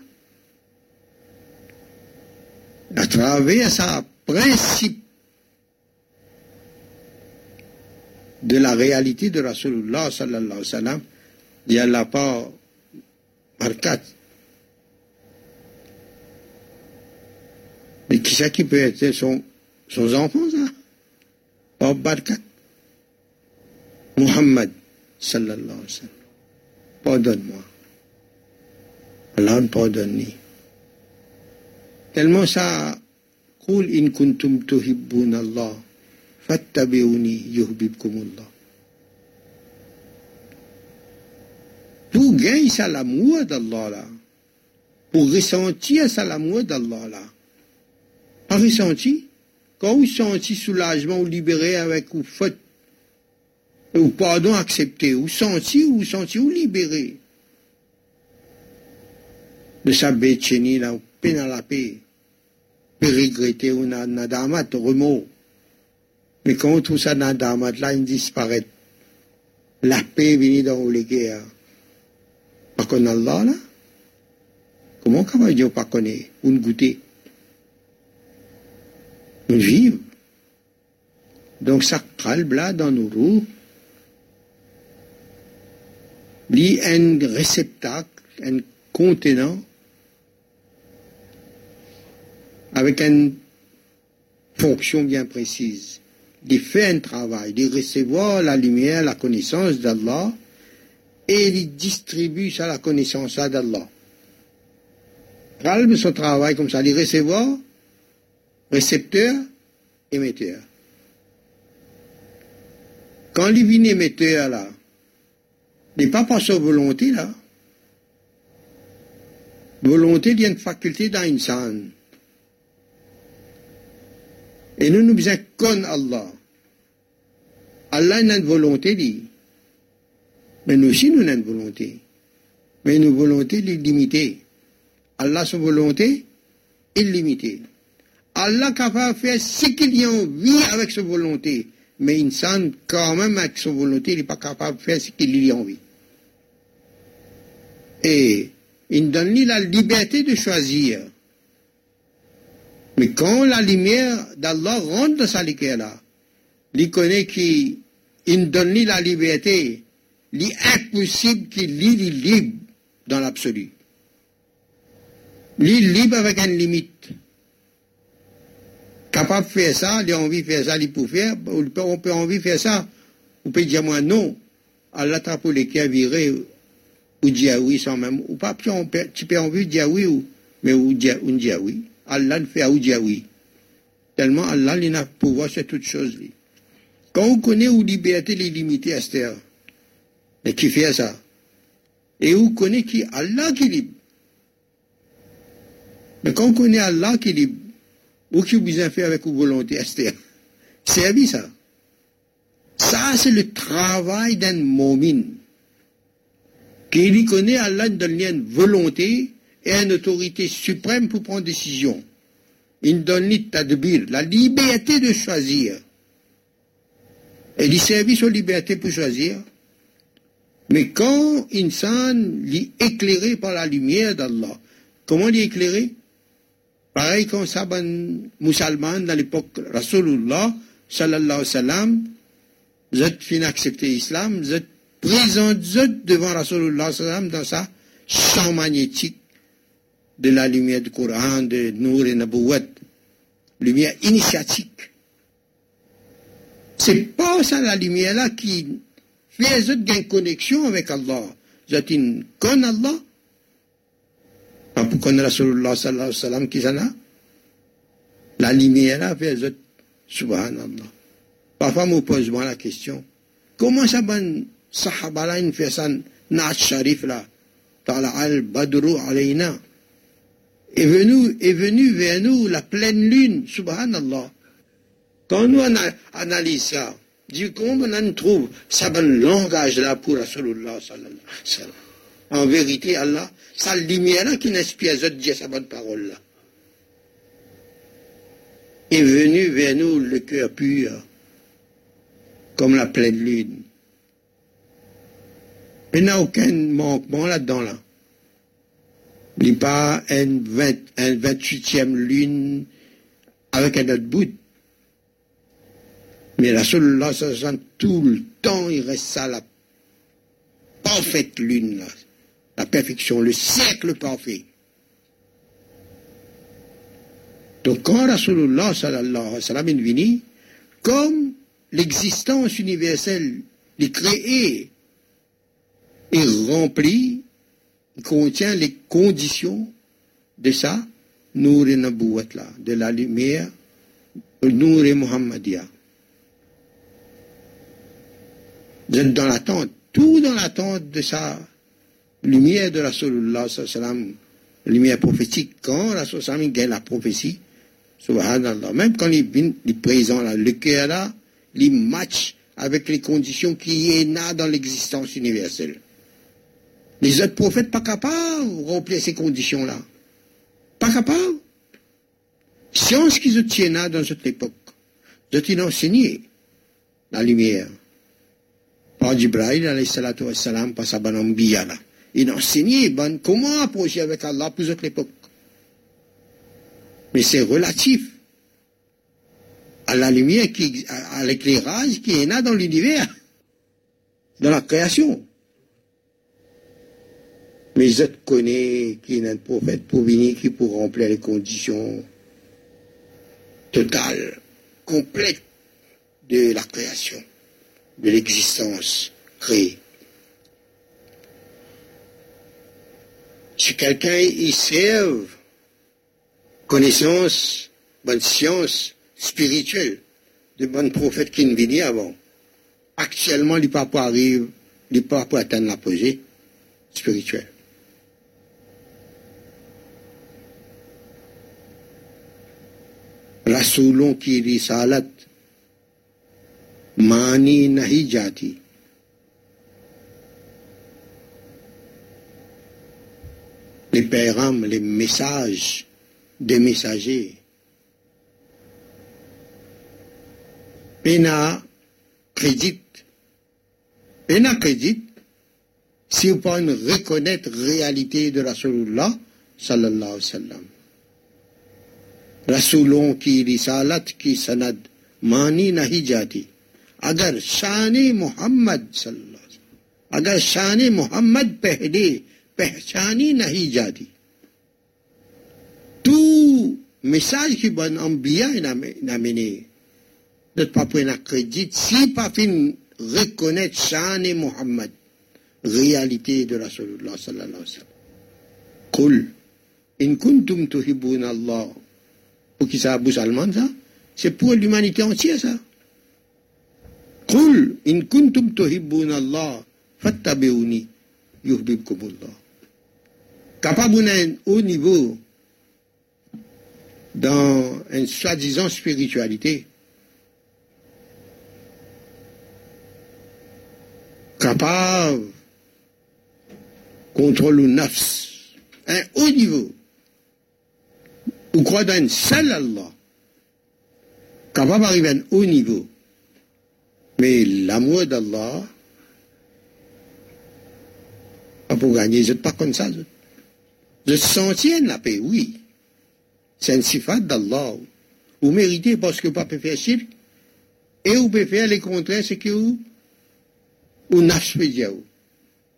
À travers sa principe de la réalité de Rasulullah sallallahu alayhi wa sallam, il n'y a pas Mais qui ça qui peut être son, son enfant, ça Pas barkat. Muhammad sallallahu alayhi wa sallam. Pardonne-moi. Allah me pardonne. Tellement ça, قل إن كنتم تحبون الله فاتبعوني يحببكم الله. Pour gagner ça l'amour d'Allah là, pour ressentir ça l'amour d'Allah là, pas ressenti, quand vous sentez soulagement ou libéré avec ou faute, ou pardon accepté, ou senti, ou senti, ou libéré de sa là, ou peine à la paix, peut regretter ou nadamat, remords. Mais quand on trouve ça nadamat là, il disparaît. La paix vient dans les guerres. Par contre, Allah là, comment on va dire pas connaître, ou goûter? Vivons. Donc là dans nos roues. Il un réceptacle, un contenant avec une fonction bien précise. Il fait un travail, il recevoir la lumière, la connaissance d'Allah et il distribue ça, la connaissance d'Allah. Calme son travail comme ça, il recevoir récepteur, émetteur. Quand il vient émetteur là, n'est pas par sa volonté là. Volonté vient une faculté dans l'insan. Et nous nous besoin qu'on Allah. Allah a une volonté dit. Mais nous aussi nous avons une volonté. Mais une volonté limitée. Allah sa volonté illimitée. Allah capable de faire ce qu'il a envie avec sa volonté. Mais insan, quand même, avec sa volonté, il n'est pas capable de faire ce qu'il a envie. Et il donne lui la liberté de choisir. Mais quand la lumière d'Allah rentre dans sa lumière-là, il connaît qu'il donne lui la liberté, il est impossible qu'il est libre dans l'absolu. Il est libre avec une limite capable de faire ça, il a envie de faire ça, il peut faire, on peut envie faire ça. On peut dire moi non, t'a pour les qui viré ou dire oui sans même, ou pas, tu peux envie de dire oui, ou, mais ou dire, ou dire oui. Allah le fait ou dire oui. Tellement Allah, il a pouvoir sur toutes choses. Quand on connaît où liberté est limitée à cette et qui fait ça, et on connaît qui? Allah qui est libre. Mais quand on connaît Allah qui est libre, ou qui besoin faire avec une volonté, Esther. Servi ça. Ça, c'est le travail d'un momine. Qui lui connaît Allah donne une volonté et une autorité suprême pour prendre décision. Il donne tadbir, la liberté de choisir. Et il servit sur liberté pour choisir. Mais quand insan est éclairé par la lumière d'Allah, comment il est éclairé Pareil ça, ben, musulman dans l'époque Rasulullah, sallallahu alayhi wa sallam, vous êtes fin accepté l'islam, vous êtes présent devant Rasulullah sallam dans sa champ magnétique de la lumière du Coran, de Nour et Nabouat, lumière initiatique. C'est pas ça la lumière-là qui fait une connexion avec Allah. Vous êtes une con Allah, Pourquoi Rasulullah sallallahu alayhi wa sallam qui s'en a La lumière a fait zot, subhanallah. Parfois, me pose moi la question, comment ça ban sahaba là, une fait ça, na sharif là, ta'ala al badru alayna, est venu, est venu vers nous la pleine lune, subhanallah. Quand nous analysons ça, du comment on trouve ça bon langage là pour Rasulullah sallallahu alayhi wa sallam. En vérité, Allah, sa lumière qui n'inspire à dire sa bonne parole là. Est venu vers nous le cœur pur, comme la pleine lune. Il n'y a aucun manquement là-dedans là. Il n'y a pas un, 20, un 28e lune avec un autre bout. Mais la seule là, tout le temps, il reste ça la parfaite lune là la perfection, le siècle parfait. Donc quand Rasulullah sallallahu alayhi wa sallam est venu, comme l'existence universelle il crée et remplit, contient les conditions de ça, Nour et de la lumière, Nour et Muhammadia. Dans l'attente, tout dans l'attente de sa lumière de la sallam, lumière prophétique. Quand la sallam gagne la prophétie, même quand il est présent là, le cœur là, il match avec les conditions qui est là dans l'existence universelle. Les autres prophètes pas capables de remplir ces conditions-là. Pas capables. Science qu'ils tiennent là dans cette époque. Ils ont enseigné la lumière. Par Jibril, alayhi salatu wassalam, par sa bonne là. Ils ont enseigné comment approcher avec Allah pour cette époque. Mais c'est relatif à la lumière, qui, à l'éclairage qui est là dans l'univers, dans la création. Mais je connais qu'il y a un prophète pour venir qui pour remplir les conditions totales, complètes de la création, de l'existence créée. Si quelqu'un y serve connaissance, bonne science spirituelle, de bons prophètes qui ne venaient avant, actuellement, les papas arrivent, les papas atteindre la posée spirituelle. रसूलों की रिसालत मानी नहीं जाती les पैगाम les messages des messagers Pena crédit Pena crédit si on peut reconnaître la réalité de Rasulullah sallallahu alayhi wa sallam रसूलों की रिसालत की सनद मानी नहीं जाती अगर शान मोहम्मद अगर शान मोहम्मद पहले tout message qui bon ambia namené notre papa n'a crédit si pas fin reconnaître Chan et Mohammed réalité de Rasulullah sallallahu alayhi wa sallam Qul in kuntum tuhibbun Allah pour qui ça Abu Salman ça c'est pour l'humanité entière ça Qul in kuntum tuhibbun Allah fattabi'uni yuhibbukum Allah capable d'un haut niveau dans une soi-disant spiritualité capable contrôle le nafs un haut niveau ou croit dans un seul Allah, capable d'arriver à un haut niveau. Mais l'amour d'Allah, pour gagner, je pas comme ça. Je sentir la paix, oui. C'est un sifat d'Allah. Vous méritez parce que vous pouvez faire cirque, et vous pouvez faire les contraires, c'est que vous, vous n'avez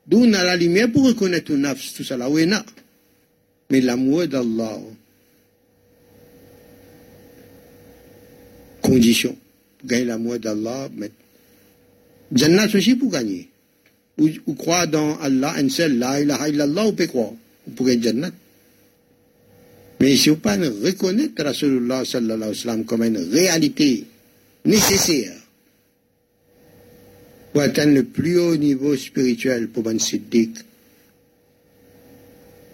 D'où on a la lumière pour reconnaître nafs, tout là, oui, non. Mais l'amour d'Allah, condition pour gagner l'amour d'Allah. Mais... Jannat aussi pour gagner. Ou, ou croire dans Allah, un seul, la ilaha illallah, ou peut croire. Pour gagner Jannat. Mais si vous pas reconnaître Rasulullah sallallahu alayhi wa sallam comme une réalité nécessaire pour atteindre le plus haut niveau spirituel pour un siddiq,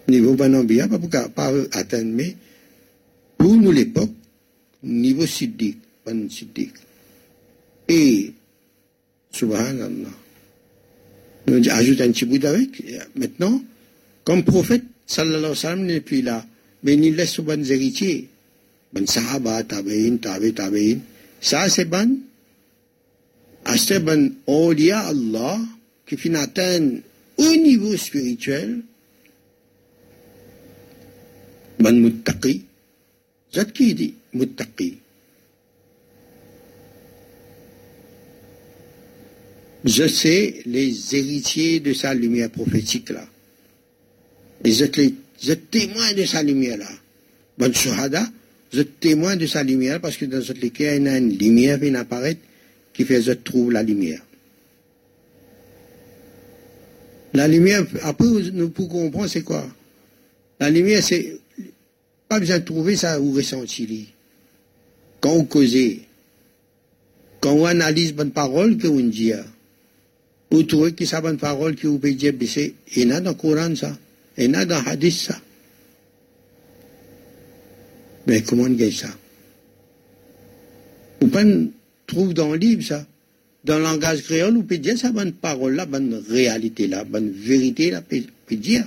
niveau banambia, pas pour pas atteindre, mais pour nous l'époque, niveau siddiq. Siddiq. Et, subhanallah, on ajoute un petit bout avec. Maintenant, comme prophète, sallallahu alayhi wa sallam n'est plus là, mais il laisse aux héritiers. Ben sahaba, tabi'in, tabi, tabi'in. Ça, c'est bon. C'est bon, awliya Allah, qui finit atteindre au niveau spirituel, ben muttaqi. C'est qui dit. Je sais les héritiers de sa lumière prophétique là. Et je, je témoin de sa lumière là. Bon shahada, je témoin de sa lumière parce que dans cette lumière, il y a une lumière qui apparaît qui fait je trouve la lumière. La lumière, après, nous pouvons comprendre c'est quoi La lumière, c'est pas besoin de trouver ça ou ressentir. Quand on cause, quand on analyse bonne parole que on dit, vous trouvez que ça bonne parole que vous pouvez dire, c'est, il y a dans le Coran ça, a Hadith ça. Mais comment on gagne ça? Vous pas trouve dans le livre ça? Dans le langage créole, vous pouvez dire ça bonne parole là, bonne réalité là, bonne vérité là, pouvez dire.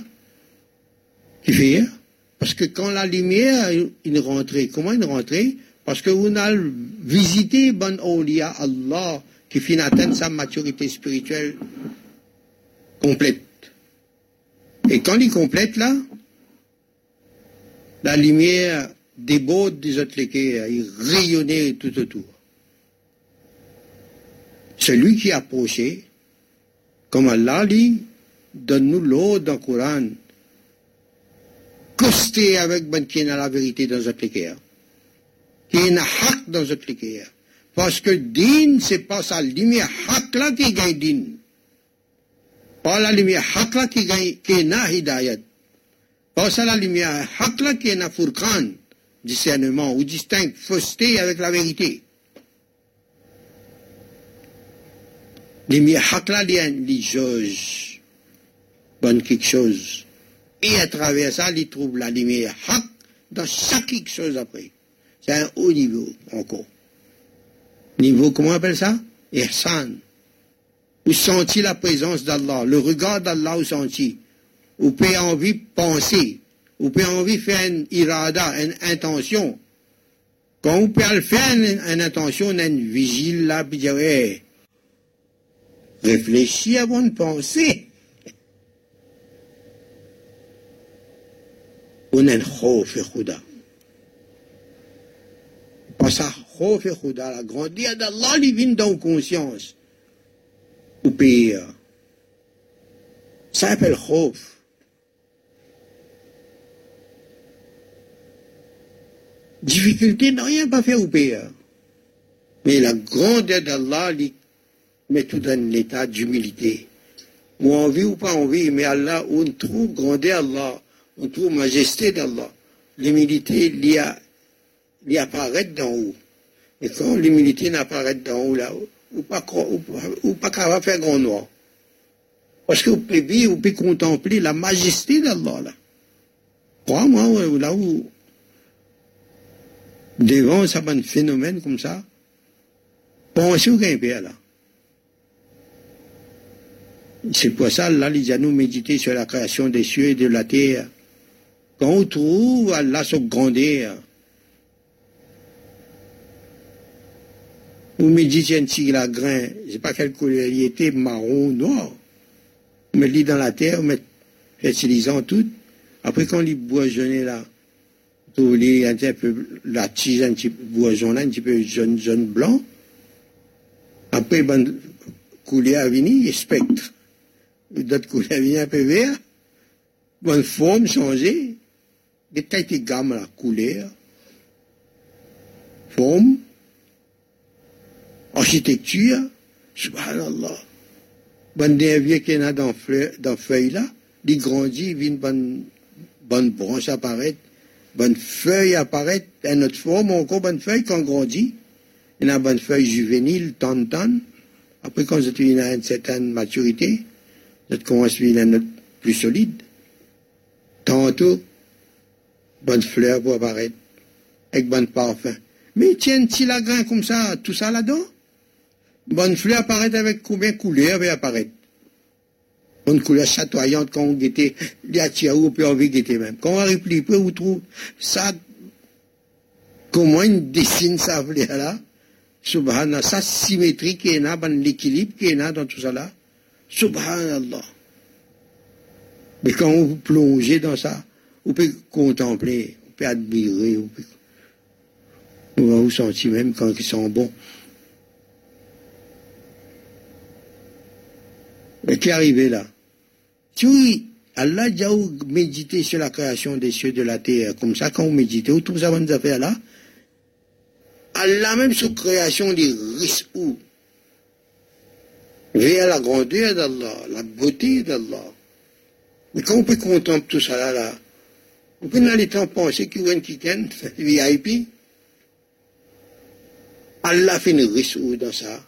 Parce que quand la lumière, il rentrait, comment il rentrait Parce que vous avez visité bon Olia Allah qui finit atteindre sa maturité spirituelle complète. Et quand il complète là, la lumière déborde des autres il rayonnait tout autour. Celui qui approchait, comme Allah dit, donne-nous l'eau dans le Coran, costé avec ben la vérité dans notre équerre, qui a haq dans notre équerre. Parce que din, c'est pas sa lumière haq là qui gagne din. Pas la lumière haq là qui est na hidayat. La lumière haq là qui est na discernement, ou distinct, fausseté avec la vérité. Lumière haq là, il juge. Bonne quelque chose. Et à travers ça, il trouve la lumière haq dans chaque quelque chose après. C'est un haut niveau encore. Niveau, comment on appelle ça Ihsan ou sentir la présence d'Allah, le regard d'Allah ou senti, ou peut envie penser, ou peut envie faire une irada, une intention. Quand on peut faire une, une intention, on a une vigile là, puis dire, hey, réfléchis avant de penser. On a une khof khuda. Parce que khof khuda, la grandeur d'Allah, il vient dans conscience ou. Ça s'appelle Khouf. Difficulté n'a rien pas fait ou pire. Mais la grandeur d'Allah met tout dans l'état d'humilité. Ou envie ou pas envie, mais Allah, on trouve grandeur d'Allah, on trouve majesté d'Allah. L'humilité l'y apparaît d'en haut. Et quand l'humilité n'apparaît d'en haut là-haut, ou pas, ou, pas capable faire grand noir. Parce que vous pouvez vivre, vous pouvez contempler la majesté d'Allah là. Crois-moi, là où, devant un phénomène comme ça, pensez au gain là. C'est pour ça, là, les nous méditer sur la création des cieux et de la terre. Quand on trouve Allah son grandeur, Vous me un petit grain, je sais pas quelle couleur il était, marron ou noir. Vous me lit dans la terre, vous me fertilisant tout. Après, quand il boisonnait là, vous voulez un petit peu, la tige un petit peu boisonnée, un petit peu jaune, jaune blanc. Après, ben, coulée à venir, spectre. D'autres coulées à venir un peu vert. Bonne forme changée. Des tailles de gamme, la couleur. Forme architecture, subhanallah. Bonne vieux qui est dans dans feuille là, il grandit, il bonne, bonne branche apparaître, bonne feuille apparaître, une autre forme, encore bonne feuille quand grandit. Il a bonne feuille juvénile, tant, tant. Après, quand une à une certaine maturité, vous commence à une autre plus solide. Tantôt, bonne fleur pour apparaître, avec bonne parfum. Mais tiens, si la grain comme ça, tout ça là-dedans, Bonne fleur apparaît avec combien de couleurs va apparaître Bonne couleur chatoyante quand on guettait, les attire ou peut envie guetter même. Quand on près, on trouve ça, comment il dessine ça là Subhanallah, ça symétrie qui est là, l'équilibre qui est là dans tout ça là. Subhanallah. Mais quand vous plongez dans ça, vous pouvez contempler, vous pouvez admirer, vous pouvez, vous vous sentir même quand ils sont bons. Qui est arrivé là Si Allah a médité sur la création des cieux de la terre, comme ça, quand vous méditez, vous trouvez ça bonne affaire là Allah même sur création des risques où? Vers la grandeur d'Allah, la beauté d'Allah. Mais quand on peut contempler tout ça là, là on peut les temps penser qu'il y a un quelqu'un VIP. Allah fait une risque dans ça?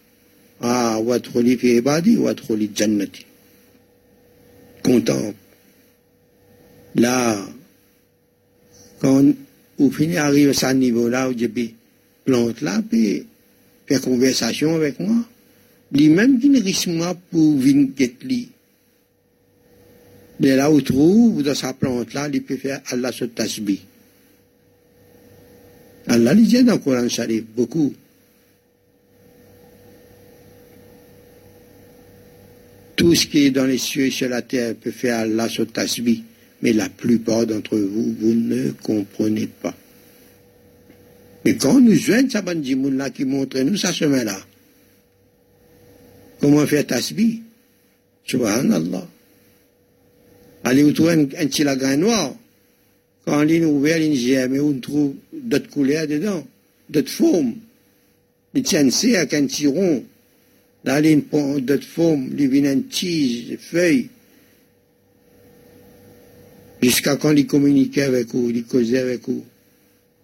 Ah, wadkhuli fi ibadi, wadkhuli jannati. Contemple. Là, quand vous finissez arrive à ce niveau-là, vous dites, plante là, puis faire conversation avec moi. Lui-même qui ne risque moi pour venir lui. Mais là où trouve, dans sa plante-là, il peut faire Allah se tasbih. Allah il dit dans le Coran beaucoup. Tout ce qui est dans les cieux et sur la terre peut faire Allah se tasbih mais la plupart d'entre vous, vous ne comprenez pas. Mais quand nous joignons ça là qui montre nous ça chemin-là, comment faire tasbih Subhanallah. Allez, vous trouvez un, un petit lagan noir. Quand on est ouvert, une gemme, on trouve d'autres couleurs dedans, d'autres formes. Les tiennent avec un petit rond. A une tige, des feuilles jusqu'à quand il communiquait avec vous, il causait avec vous.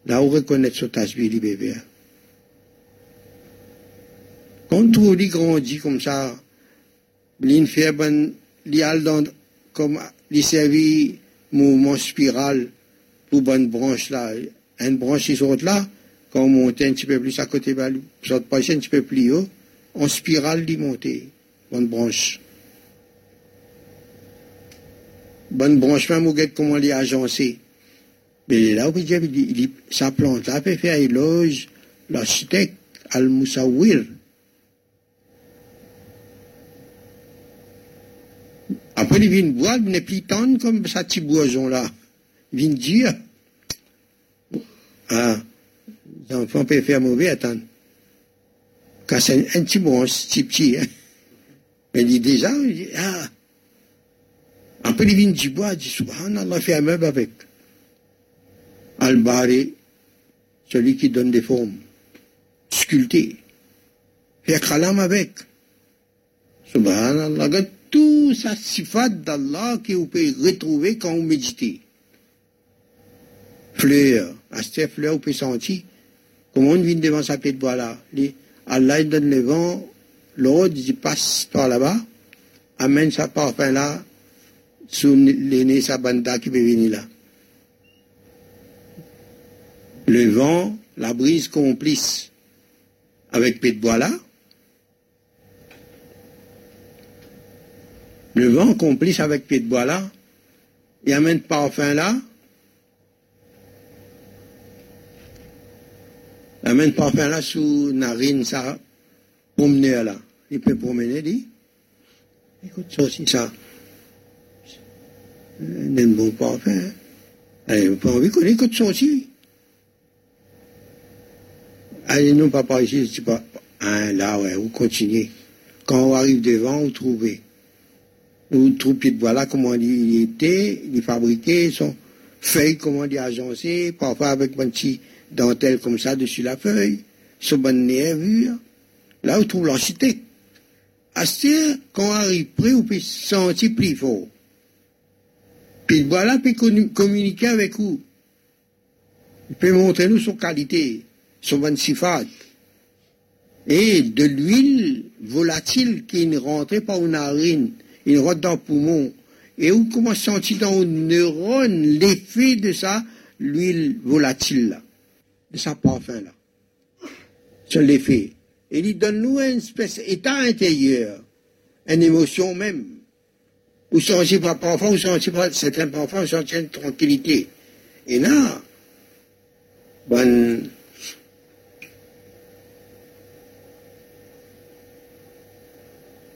Là, où reconnaître ce tasbih, les bébés. Quand on il grandit comme ça, il fait ben, dans, comme, servit mouvement spiral pour bonne branche là. Une branche, ils sont là, quand on monte un petit peu plus à côté, ben, passe un petit peu plus haut, en spirale, il monte, bonne branche bonne branche mouguette comment les agencer. Mais là, il dit, sa plante là peut faire éloge l'architecte Al-Moussawir. Après, il vient boire, il n'est plus tendre comme sa petite boison là. Il vient dire, ah, les enfants peuvent faire mauvais, attendre. Quand c'est un, petit branche, petit petit, hein. Mais il dit déjà, il dit, ah, après, il vient du bois, il dit Subhanallah, fait un meuble avec. Al-Bari, celui qui donne des formes, sculptées. Fait un kalam avec. Subhanallah, tout ça sifat d'Allah que vous pouvez retrouver quand vous méditez. Fleurs, à cette fleur, vous pouvez sentir comment on vient devant sa pied de bois là. Allah donne le vent, l'autre il passe par là-bas, amène sa parfum là, sous l'aîné Sabanda qui peut venir là. Le vent, la brise complice avec Pet Bois là. Le vent complice avec Bois là. Il amène parfum là. Amène parfum là sous narine, ça, promeneur là. Il peut promener, dit. Écoute ça aussi, ça ne bon parfum. Allez, vous pas envie qu'on écoute ça aussi. Allez, non, papa, ici, je pas. Hein, là, ouais, vous continuez. Quand on arrive devant, vous trouvez. Vous trouvez, voilà comment il était, il fabriquait son feuille, comment il agencé, parfois avec un petit dentelle comme ça dessus la feuille, son bonne nervure. Là, vous trouvez l'architecte. À ce quand on arrive près, vous pouvez sentir plus fort. Puis voilà, puis communiquer avec vous. Il peut montrer nous son qualité, son bonne sifat. Et de l'huile volatile qui ne rentrait pas aux narines, il rentre dans le poumon. Et où commence à sentir dans nos neurones l'effet de ça, l'huile volatile de sa parfum là. C'est l'effet. Et il donne nous un espèce d'état intérieur, une émotion même. Vous sentez pas parfois, vous sentez pas certains parfois, vous sentez une tranquillité. Et là, bonne,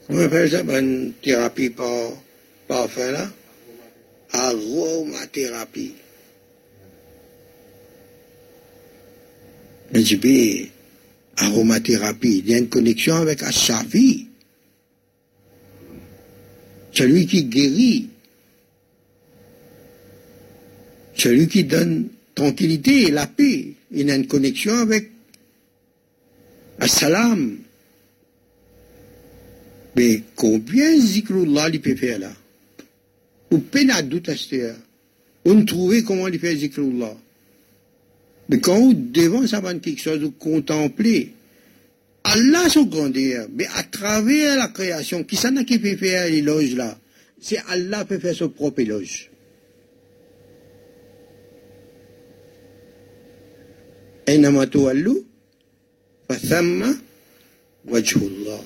comment on appelle ça, bonne thérapie par parfum là? Aromathérapie. Mais aromathérapie, il y a une connexion avec Ashafi celui qui guérit, celui qui donne tranquillité et la paix. Il a une connexion avec Assalam. Mais combien zikrullah il peut faire là? Ou peine à doute à ce On trouvait comment il fait zikrullah. Mais quand vous devant ça quelque chose, vous contemplez Allah son grandeur, mais à travers la création, qui s'en a qui peut faire l'éloge là C'est Allah qui peut faire son propre éloge. أينما تولوا فثم وجه الله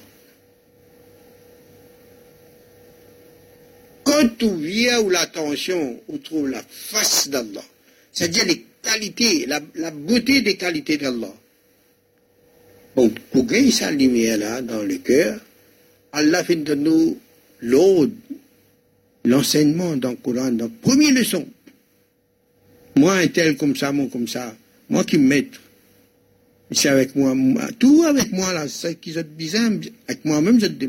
Quand tu viens où l'attention, on trouve la face d'Allah, c'est-à-dire les la, beauté des qualités d'Allah. Donc, pour gagner sa lumière-là dans le cœur, Allah fait de nous l'ordre, l'enseignement dans le Coran, dans la première leçon. Moi, un tel comme ça, moi comme ça, moi qui me maître. C'est avec moi, tout avec moi là, c'est qui ont bizarre, avec moi-même, je te.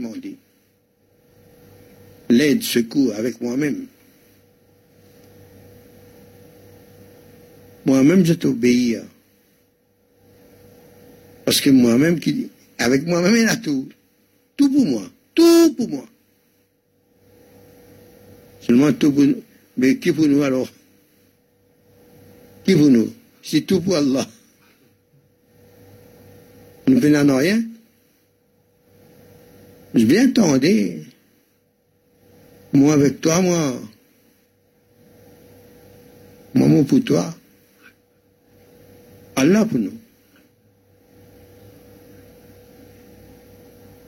L'aide, secours avec moi-même. Moi-même, je t'obéis. Parce que moi-même, qui, avec moi-même, il a tout. Tout pour moi. Tout pour moi. Seulement tout pour nous. Mais qui pour nous alors? Qui pour nous? C'est tout pour Allah. Nous venons rien. Je bien attendez. Moi avec toi, moi. Moi, moi pour toi. Allah pour nous.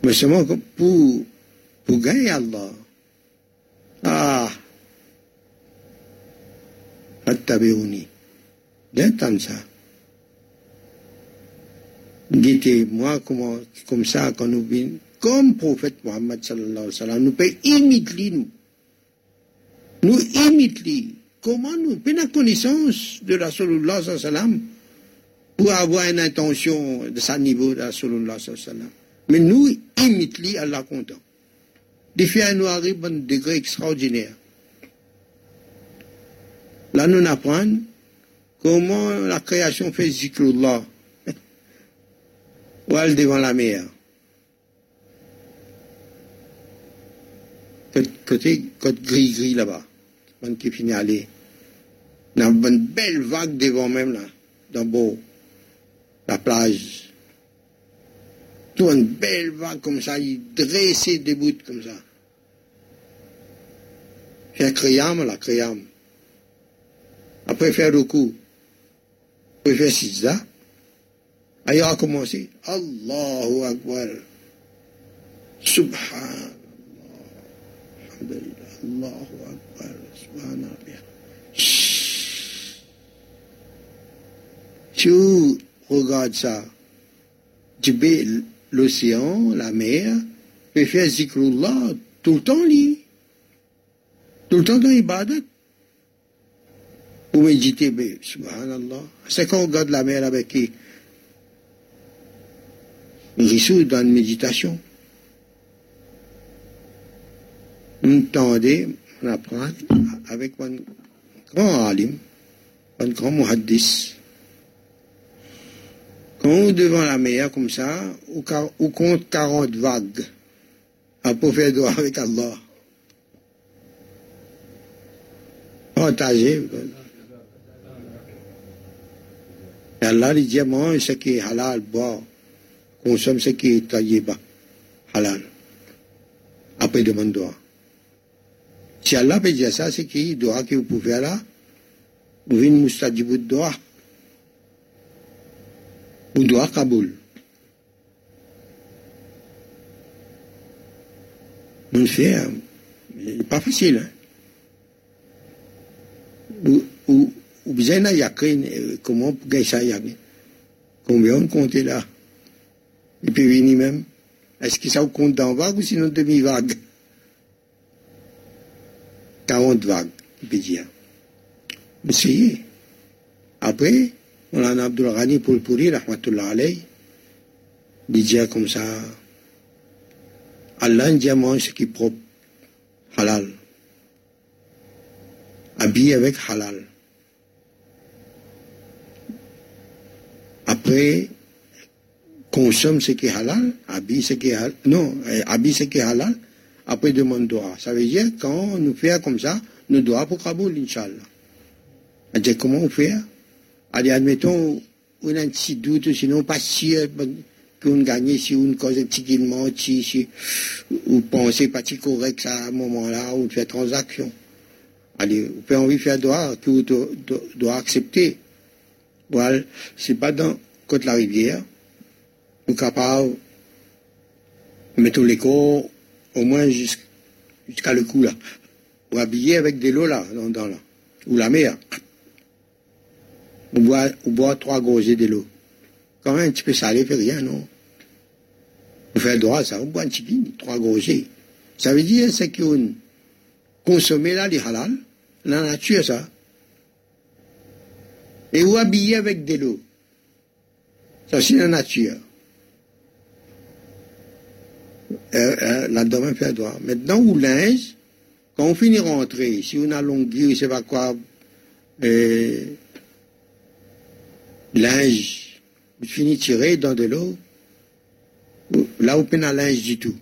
Mais seulement pour, pour gagner Allah. Ah. Attabi'uni. D'entendre ça. Guettez-moi comme, comme ça quand nous venons, comme prophète Mohammed sallallahu alayhi wa sallam, nous pouvons imiter nous. Nous imiter Comment nous? La connaissance de la sallallahu alayhi wa pour avoir une intention de ce niveau de sallam. Mais nous, imitons Allah content. Des filles nous arrivent à un degré extraordinaire. Là, nous apprenons comment la création fait zikrullah. Ou elle devant la mer. Côté, côté gris-gris là-bas. Qui finit aller. Dans une belle vague devant même là. Dans beau. La plage tout une belle vague comme ça, il dressait des bouts comme ça. Faire kriyam, la kriyam. Après faire le coup. Après faire sizda. il a commencé. Allahu Akbar. Subhanallah. Alhamdulillah. Allahu Akbar. Subhanallah. Tu regardes ça. Jibril l'océan, la mer, peut faire zikrullah tout le temps. Tout le temps dans l'ibadat. Pour méditer, mais, subhanallah. C'est quand on regarde la mer avec qui? Il dans une méditation. On entendait, on apprend avec un grand alim, un grand muhaddis, quand devant la mer comme ça, ou, compte 40 vagues, pour faire droit avec Allah. Partagez. Allah dit, mange ce qui est halal, bois, consomme ce qui est taillé halal. Après demande droit. Si Allah peut dire ça, c'est qui doit que vous pouvez là, vous venez moustajibou de droit ou doit Kaboul. Donc c'est pas facile. Hein? Ou, bien il y a comment pour gagner ça Combien on compte là? Il peut venir même. Est-ce que ça compte en vague ou sinon demi-vague? 40 vagues, il peut dire. Essayez. Après, Moulana Abdul Ghani Poulpouri, rahmatullah alayh, dit comme ça, Allah dit mange ce qui est propre, halal. Habillé avec halal. Après, consomme ce qui est halal, habille ce qui est halal, non, euh, habille ce qui est halal, après demande droit. Ça veut dire, quand nous fait comme ça, nous doit pour Kaboul, Inch'Allah. dire comment on fait? Allez, admettons, on a un petit doute, sinon pas sûr qu'on gagne si on cause petit si, si, ou pensez pas si correct à un moment-là, ou fait transaction. Allez, vous pouvez envie de faire droit, que vous doit accepter. Voilà, c'est pas dans côte la rivière, nous capables de mettre l'écho au moins jusqu'à le cou là, ou habiller avec de l'eau là, dans, là, ou la mer. On boit, on boit trois gorgées de l'eau. Quand même un petit peu salé, fait rien, non On fait le droit, ça, on boit un petit peu, trois gorgées. Ça veut dire, c'est qu'on consomme là les halal, la nature, ça. Et ou habiller avec de l'eau. Ça, c'est la nature. Euh, euh, l'abdomen fait droit. Maintenant, ou linge, quand on finit rentrer, si on a longueur, je sais pas quoi, euh, linge, on finit tirer dans de l'eau, là, on peine un linge du tout.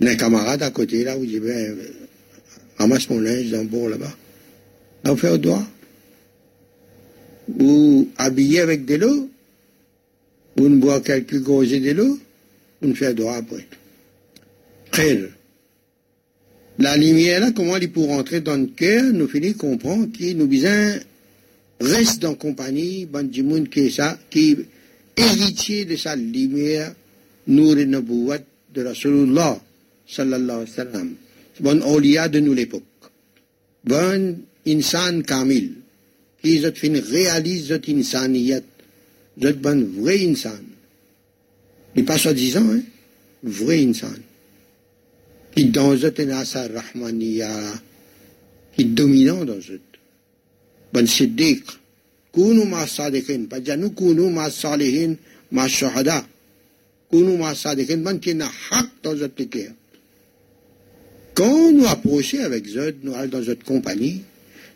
Un camarade à côté, là, où je ben, ramasse mon linge dans le bord là-bas. Là, on fait au doigt. Ou habillé avec de l'eau, ou on boit quelques gorgées de l'eau, on fait droit après. La lumière là, comment elle pour rentrer dans le cœur, nous finissons comprendre qu'il nous besoin reste la compagnie, est ça, qui est héritier de sa lumière, nous et de Rasulullah, sallallahu alayhi wa sallam. Bon de nous l'époque. Bon insan kamil, qui réalise cette insaniyat, cette bon vrai insan. Il pas soi-disant, hein, vrai insan. Qui dans cette nasa rahmaniya, qui dominant dans. Quand nous approchons avec Zod, nous allons dans cette compagnie,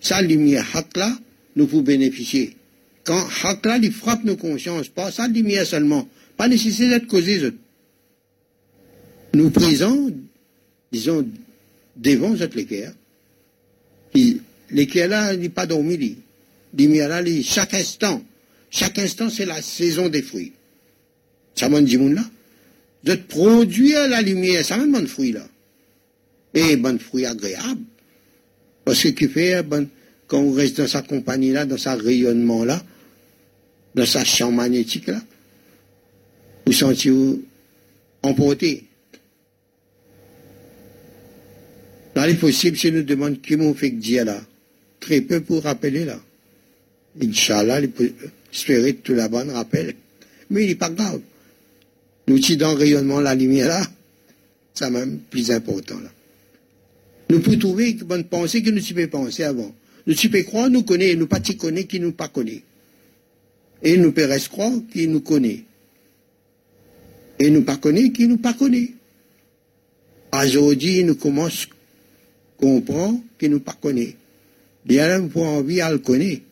sa lumière nous pouvons bénéficier. Quand haq là, il frappe nos consciences, pas sa lumière seulement, pas nécessaire d'être causé. Nous présents, disons, devant cette l'équerre. L'équerre là n'est pas dormi. Lumière là, chaque instant, chaque instant, c'est la saison des fruits. Ça m'a dit, là. De produire la lumière, ça m'a bon fruit là. Et bon fruit agréable. Parce que qui fait, quand on reste dans sa compagnie là, dans sa rayonnement là, dans sa champ magnétique là, vous sentez-vous emporté Dans les possibles, je nous demande qui m'ont fait dire là. Très peu pour rappeler là. Inch'Allah, espérer que tout la bonne rappelle. Mais il n'est pas grave. Nous, si dans rayonnement la lumière là, c'est même plus important là. Nous pouvons trouver une bonne pensée que nous pouvons penser avant. Nous pouvons croire, nous connaissons, nous pas connaît qui nous pas connaît. Et nous pouvons croire qui nous connaît et nous pas connaît qui nous pas connaît. Aujourd'hui, nous commençons à comprendre qui nous pas connaît. Bien, nous avons envie à le connaître.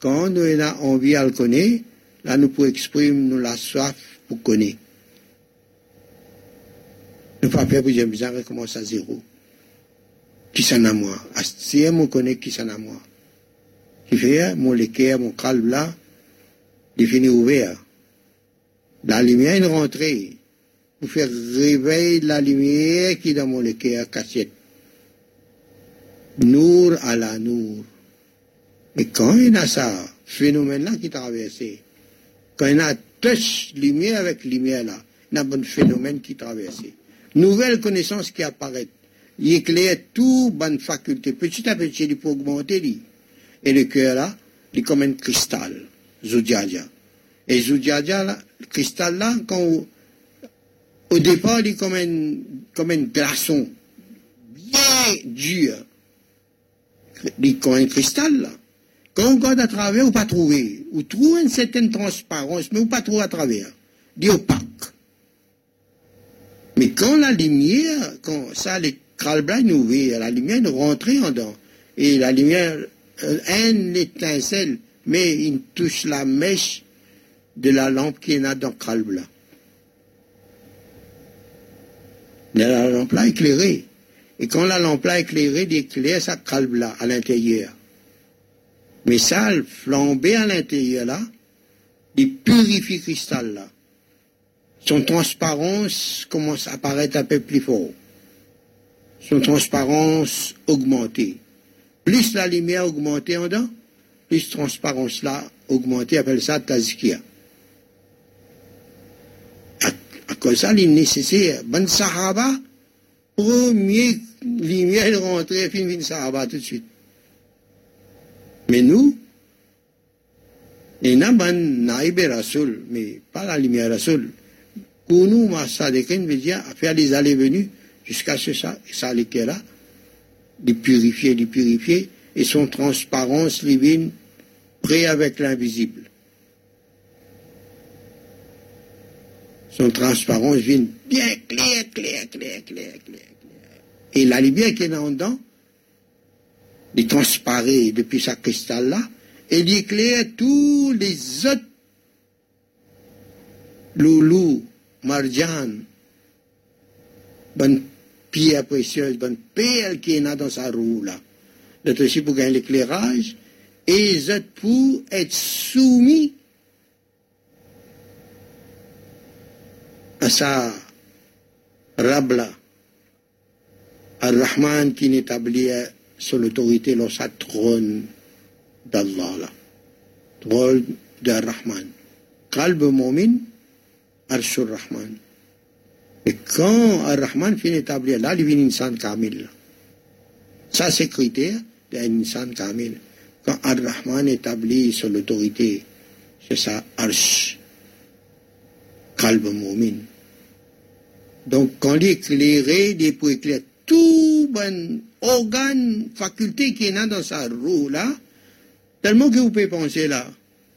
Quand nous avons envie à le connaître, là, nous pouvons exprimer la soif pour connaître. Nous pas faire pour dire, besoin recommencer à zéro. Qui s'en a moi? Si on connaît qui s'en a moi? Qui fait, mon l'équerre, mon calme là, il finit ouvert. La lumière est rentrée pour faire réveiller la lumière qui est dans mon cœur cachette. Nour à la nour. Et quand il y a ça, phénomène-là qui traverse, quand il y a touch lumière avec lumière là, il y a un phénomène qui traverse. Nouvelle connaissance qui apparaît. Il éclaire tout bonne faculté. Petit à petit, il peut augmenter. Et le cœur là, il est comme un cristal. Zodiadia. Et Zodiadia le cristal là, quand au départ, il est comme un, comme un glaçon, bien dur. Comme un cristal. Quand on regarde à travers, on pas trouver. On trouve une certaine transparence, mais on pas trouver à travers. Il est opaque. Mais quand la lumière, quand ça, les crâles nous ouvert, la lumière nous rentre en dedans. Et la lumière, euh, un étincelle, mais il touche la mèche de la lampe qui est là dans le là. La lampe là éclairée. Et quand la lampe là éclairée, il éclaire sa calme là à l'intérieur. Mais ça, le flambé à l'intérieur là, il purifie le cristal là. Son transparence commence à apparaître un peu plus fort. Son transparence augmentée. Plus la lumière augmentée en dedans, plus transparence là augmentée, appelle ça tazkia. À, à cause ça, il est nécessaire. Bon sahaba, premier lumière, il rentrait, fin, fin, sahaba tout de suite. Mais nous, un naïbe rasoul, mais pas la lumière rasoul. Pour nous, ça veut dire faire les allées-venues jusqu'à ce ça, ça là, de purifier, de purifier, et son transparence divine près avec l'invisible. Son transparence vient bien clair, clair, clair, clair, clair, Et la lumière qui est en dedans, il transparaît depuis sa cristal-là, et il éclaire tous les autres. Loulous, marjan, bonne pierre précieuse, bonne perle qui est là dans sa roue là. D'être aussi pour gagner l'éclairage, et les autres pour être soumis sa rabla, à Rahman qui n'établit sur l'autorité sa trône d'Allah. Trône de Rahman. Qalb mu'min, Rahman. Et quand Ar-Rahman finit d'établir là, il vient insan kamil. Ça, c'est critère d'un kamil. Quand Ar-Rahman établit sur l'autorité, c'est ça, arsh. Qalb mu'min. Donc, quand il est il peut éclairer tout bon organe, faculté qui est dans sa roue, là, tellement que vous pouvez penser là.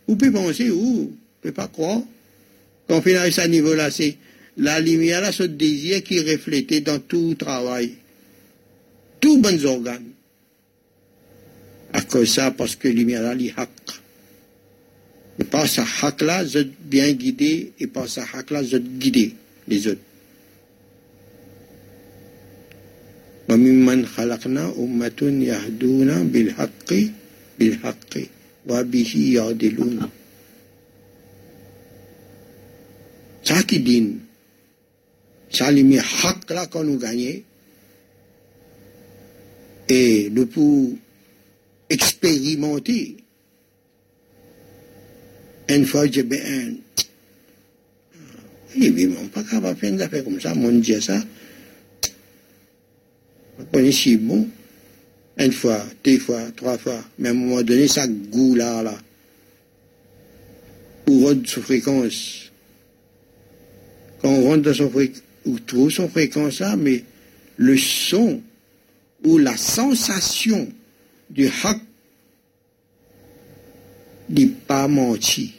Vous pouvez penser où? Vous pouvez pas croire. Quand on fait à ce niveau-là, c'est la lumière, là, ce désir qui est reflété dans tout travail. Tous bons organes. À cause ça, parce que lumière, là, est haq. Et par sa haq là, vous êtes bien guidé, et par sa haq là, vous êtes guidé, les autres. وممن خلقنا أمة يهدون بالحق بالحق وبه يعدلون Ça qui dit, ça les haq là qu'on nous gagne, et nous pouvons expérimenter. de faire des affaires comme ça, mon Dieu, ça. On si bon, une fois, deux fois, trois fois, mais à un moment donné, ça goût là, là, ou rentre sous fréquence. Quand on rentre dans son fréquence, ou trouve son fréquence là, mais le son ou la sensation du haq n'est pas menti.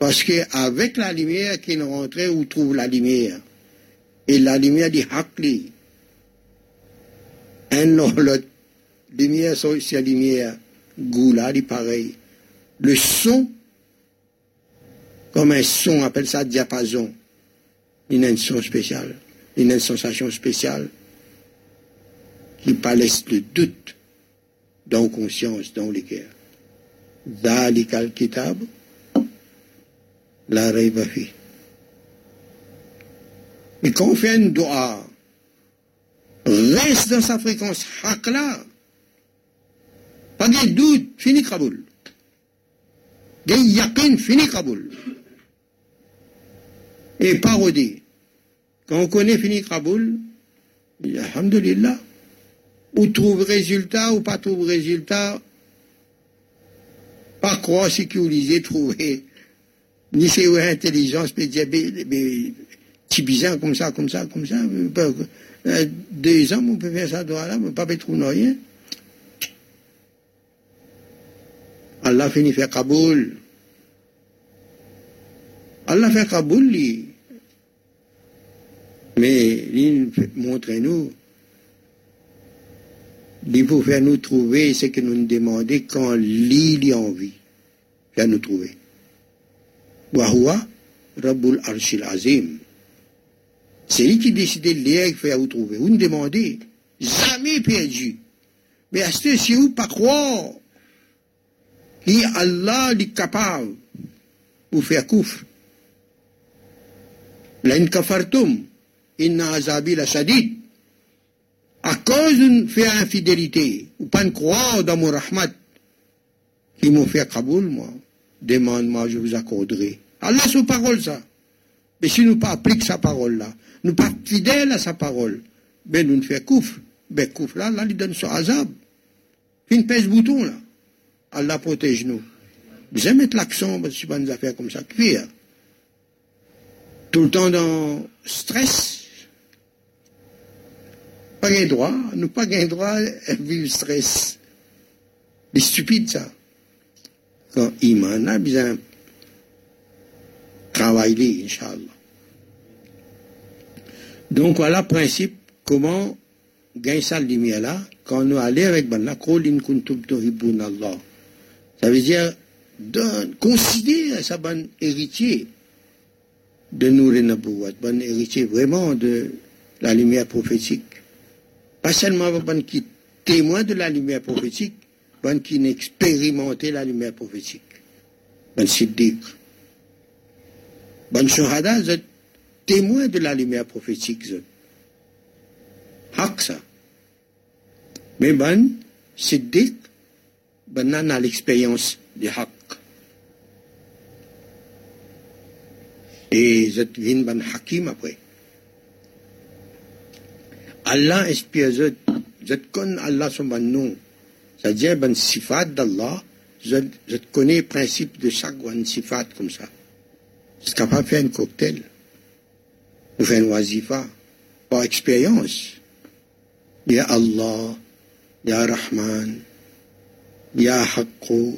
Parce qu'avec la lumière qui nous rentrait, on trouve la lumière? Et la lumière du haq, un l'autre. Lumière, c'est la lumière. Là, est pareil. Le son, comme un son, on appelle ça diapason. Il a une son spécial. Il a une sensation spéciale qui pas laisse le doute dans conscience, dans les cœurs. Dalikal kitab, la rêve Mais quand on fait un doigt, reste dans sa fréquence hakla. Pas de doute, fini Kaboul. Des yakin, fini Kaboul. Et parodie. Quand on connaît fini Kaboul, alhamdulillah, ou trouve résultat ou pas trouve résultat, pas croire sécuriser, trouver, ni c'est intelligence, mais petit bizarre comme ça, comme ça, comme ça, euh, deux ans, on peut faire ça, là, mais pas trouver rien. Allah finit faire Kaboul. Allah fait Kaboul, lui. Mais il montre nous, il faut faire nous trouver ce que nous demandons quand l'île a envie. Faire nous trouver. Wahua Rabbul Arshil Azim. C'est lui qui décide de lire faire vous trouver. Vous ne demandez jamais perdu. Mais est-ce que si vous pas croire que Allah est capable de faire coufre L'in kafartum, inna azabi la shadid. À cause d'une faire infidélité, ou pas croire dans mon rahmat, qui m'ont fait Kaboul, moi, demande-moi, je vous accorderai. Allah, c'est parole, ça. Mais si nous pas appliquons sa parole-là, nous pas fidèles à sa parole, ben nous ne faisons couf. Ben couf là, là, il donne son azab. Une pèse bouton là. Allah protège nous. J'aime mettre l'accent sur des affaires comme ça. Pire. Tout le temps dans stress. Pas gain droit. Nous pas gain droit à vivre stress. C'est stupide ça. Quand Iman a besoin travailler, Inch'Allah. Donc voilà le principe, comment gagner cette lumière-là, quand nous allons avec Allah, Allah. Ça veut dire, donne, considère ça bon héritier de nous Nabouat, bon héritier vraiment de la lumière prophétique. Pas seulement bon qui témoin de la lumière prophétique, bon qui expérimenté la lumière prophétique. Bon siddiq. Bon shahada, témoin de la lumière prophétique. Hak ça. Mais ben, Siddiq, ben a l'expérience du haq. Et je vin ben hakim après. Allah inspire je, je connais Allah son ben nom. C'est-à-dire ben sifat d'Allah, je, connais le principe de chaque sifat comme ça. Je suis capable de faire un cocktail. Nous faisons une wazifa par expérience. Ya Allah, Ya Rahman, Ya Haqqu,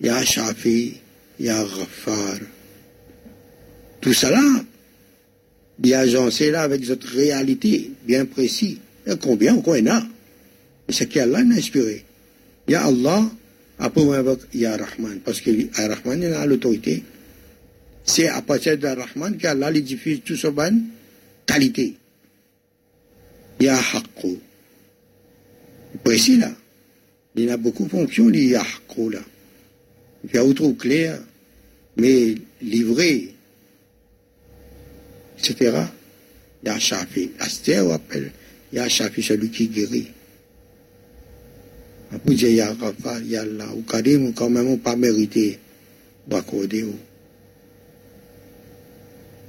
Ya Shafi, Ya Ghaffar. Tout cela, bien agencé là avec cette réalité bien précise. Et combien on connaît C'est qu'Allah a inspiré. Ya Allah, invoque Ya Rahman, parce que Ya Rahman il a l'autorité c'est à partir de Rahman qu'Allah lui diffuse tout ce bonne qualité. Ya haqqu. Précis là. Il a beaucoup de fonctions, il y a haqqu là. Il y a autre clair, mais livré, etc. Il y a Shafi. Astère appelle, il y a Shafi, celui qui guérit. Après, il y a Rafa, il y a Allah. Ou Karim, quand même, pas mérité d'accorder.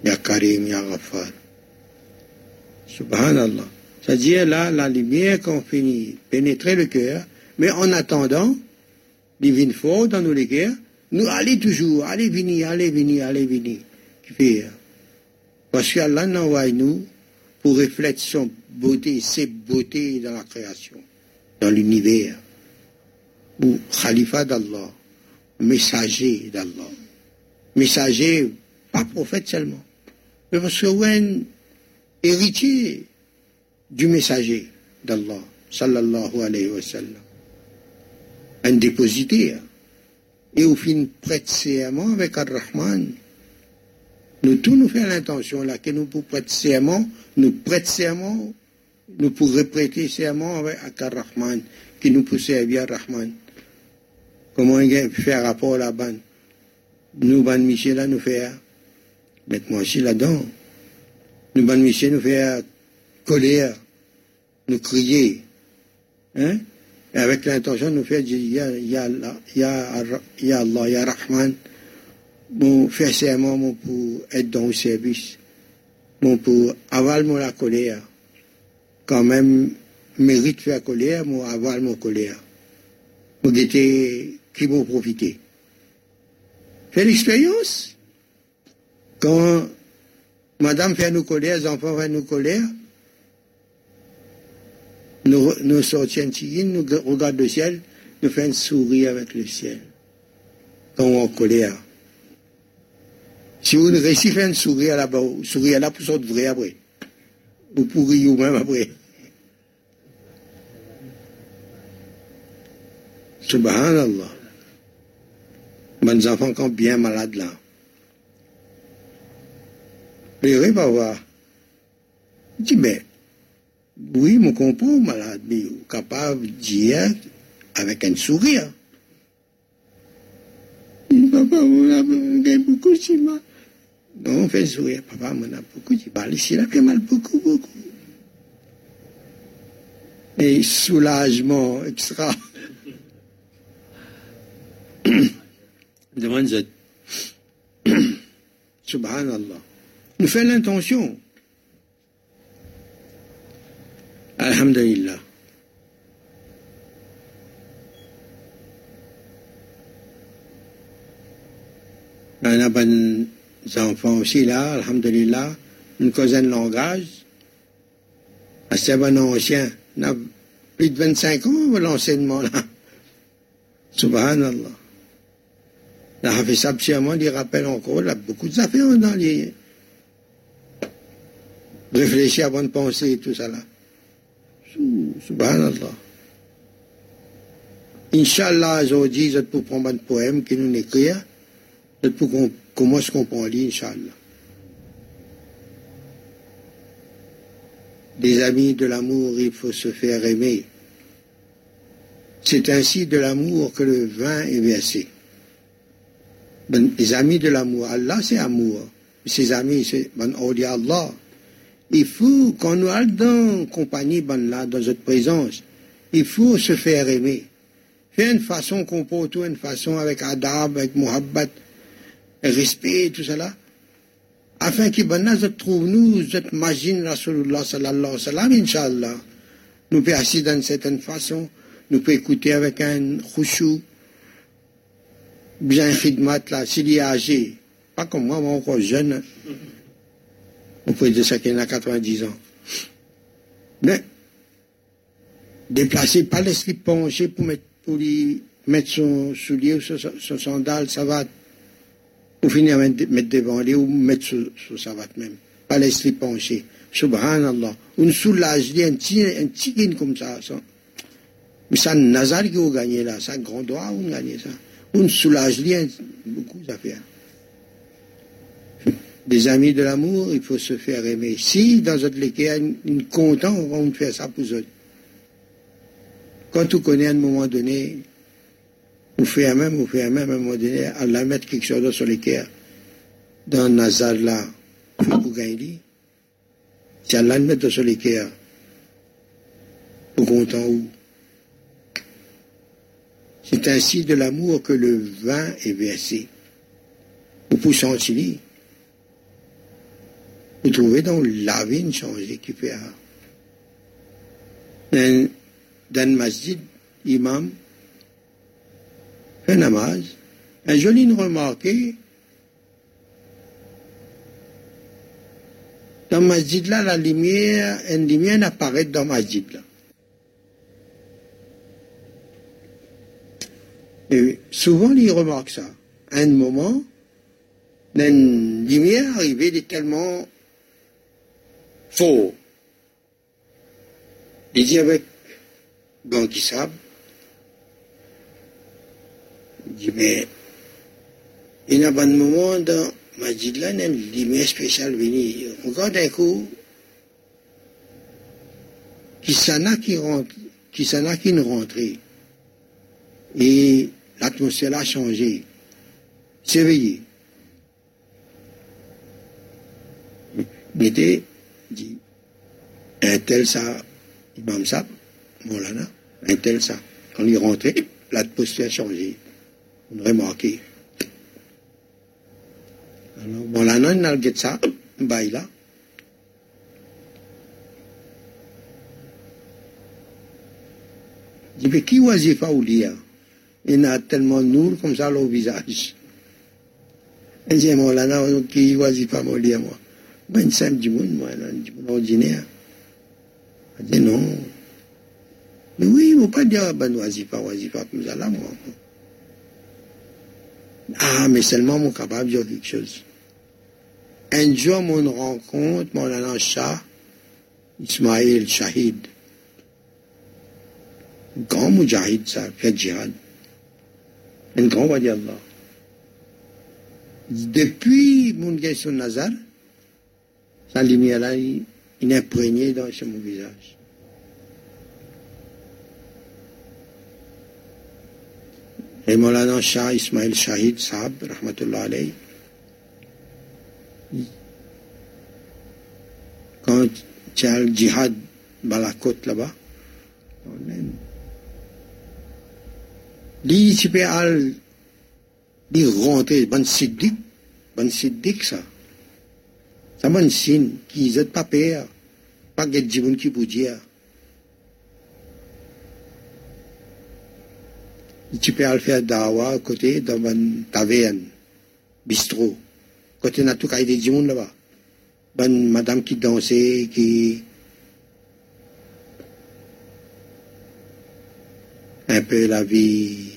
Ya Karim, Ya Ghaffar. Subhanallah. C'est-à-dire là, la lumière qu'on finit pénétrer le cœur, mais en attendant, divine fort dans nos guerres, nous allons toujours, allez venir, allez venir, allez venir. Parce qu'Allah nous envoie nous pour refléter son beauté, ses beautés dans la création, dans l'univers. Ou Khalifa d'Allah, messager d'Allah. Messager, pas prophète seulement mais parce que un héritier du messager d'Allah, sallallahu alayhi wa sallam, un dépositaire, et au fin prête serment avec Ar-Rahman. Nous tous nous faisons l'intention là que nous pour prêter serment, nous prêter serment, nous pourrions prêter serment avec Ar-Rahman, qui nous peut servir Ar-Rahman. Comment on faire rapport là-bas? Nous, Ban Michel, là, nous faire Mettez-moi aussi là-dedans. Nous, ban Michel, nous faire colère, nous crier. Hein? Et avec l'intention de nous faire dire, ya, Allah, ya, Allah, ya Rahman, mon faire serment, pour être dans le service, mon pour avaler mon la colère. Quand même, mérite faire colère, mon avale mon colère. Mon guetter qui m'ont profité. Fait l'expérience. Quand madame fait nous colère, les enfants font nous colère, nous, nous sortions nous regardons le ciel, nous faisons un sourire avec le ciel. Quand on est en colère. Si vous réussissez à faire un sourire là-bas, sourire là pour sortir vrai après. Vous pourriez vous-même après. Subhanallah. Mes enfants sont bien malades là. Mais oui, papa. Je dis, mais, oui, mon comprend, malade, mais capable de dire avec un sourire. Papa, on a beaucoup de mal. Non, on fait sourire. Papa, on a beaucoup de mal. Ici, là, mal beaucoup, beaucoup. Et soulagement extra. Subhanallah. Nous faisons l'intention. Alhamdulillah. On a des enfants aussi là, Alhamdulillah. Une cousin de langage. C'est bon ancien. On a plus de 25 ans l'enseignement là. Subhanallah. La Hafiz Absiaman, il rappelle encore, il a beaucoup d'affaires dans les. Réfléchir avant de penser, tout ça là. Subhanallah. Inch'Allah, aujourd'hui, je peux prendre un poème qui nous écrit. Je peux commencer à comprendre, Inch'Allah. Des amis de l'amour, il faut se faire aimer. C'est ainsi de l'amour que le vin est versé. Ben, les amis de l'amour, Allah c'est amour. Ses amis, c'est ben, Allah. Il faut qu'on nous aille dans compagnie ben, dans notre présence. Il faut se faire aimer. Faire une façon qu'on peut tout, une façon avec adab, avec muhabbat, respect, tout cela. Afin que ben là, trouve nous, cette machine Rasulullah sallallahu alayhi wa sallam, inshallah. Nous pouvons assis d'une certaine façon, nous pouvons écouter avec un khushu, bien khidmat là, s'il est âgé, pas comme moi, moi encore jeune, on peut dire ça qu'il a 90 ans. Mais, déplacer, pas laisser pencher pour mettre, pour lui mettre son soulier ou son, sandal, ça va, pour finir mettre devant lui ou mettre son, savate même. Pas laisser pencher. Subhanallah. On soulage, un petit, un petit comme ça, ça. Mais un Nazar qui a gagné là, un grand droit, on a gagné ça on soulage rien, beaucoup d'affaires. Des amis de l'amour, il faut se faire aimer. Si dans notre a une content, on va faire ça pour eux. Quand tu connais à un moment donné, on fait un même, on fait un même, à un moment donné, à la mettre quelque chose sur l'équerre, dans Nazar là, pour gagner. Si Allah le met sur l'équerre, pour content où c'est ainsi de l'amour que le vin est versé. Vous pouvez sentir. Vous trouvez dans la vie une changée qui fait dans, dans masjid, imam, fait namaz. Un joli remarqué, dans masjid là, la lumière, une lumière apparaît dans masjid là. Et souvent, il remarque ça. À un moment, une lumière arrivée, il est tellement fort. Il dit avec qui il dit, mais il y a un moment dans ma dit là, une lumière spéciale venue. Regarde un coup, qui s'en a qui rentre, qui s'en a qui ne rentrait. Et l'atmosphère a changé. S'éveiller. Mettez, dit, un tel ça, Imam ça, Molana, un tel ça. Quand il rentrait, l'atmosphère a changé. On a remarqué. Alors, Molana, il a le ça, bail là. Il dit, mais qui wazifa ou lire il a tellement nour comme ça au visage. Et j'ai mon lana qui choisit pas mon lien, moi. Ben, simple du monde, moi, du monde ordinaire. Je dit non. Mais oui, il ne faut pas dire, ben, pas, pas comme ça là, moi. Ah, mais seulement mon capable de dire quelque chose. Un jour, mon rencontre, mon lana Shah, Ismail Shahid. Grand mujahid, ça, fait djihad wali Allah. Depuis mon son Nazar, Sa lumière-là, il, il est imprégné dans mon visage. Et Molana Shah Ismail Shahid Saab, rahmatullah alayhi, quand tu as le djihad dans la côte là-bas, lui, tu peux aller rentrer, ban siddiq, ban siddiq ça. Ça ban qui n'est pas payé, pas que djibun qui peut dire. Tu peux aller faire dawa côté dans une taverne, bistrot. Côté n'a tout cas des djibun là-bas. Bonne madame qui dansait, qui un peu la vie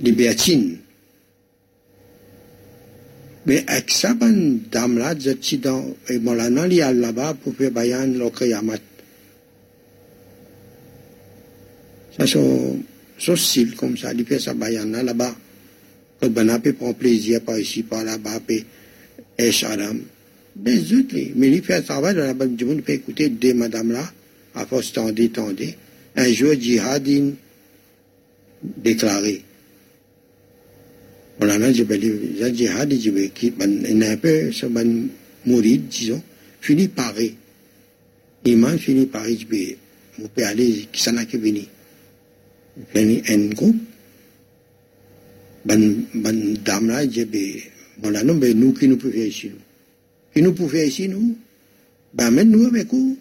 libertine. Mais avec ça, bonne dame là, je suis dans, et mon là, il y a là-bas pour faire bayan le kiyamat. Ça, son, son style comme ça, il fait sa bayan là-bas. Quand ben, prendre plaisir par ici, par là-bas, puis, et Adam. Autres, mais il fait un travail dans la bonne du monde, il écouter deux madames là, à force tendez, tendez. Un jour, djihadin déclaré. Djihad, je vais quitter, un peu, ce ban mourir, disons, finit par Iman finit par vais, on peut aller, qui s'en a qui venu. Un groupe, ban, ban dame là, voilà, non, mais nous qui nous pouvons faire ici, nous. Qui nous pouvons faire ici, nous, ben, même nous avec vous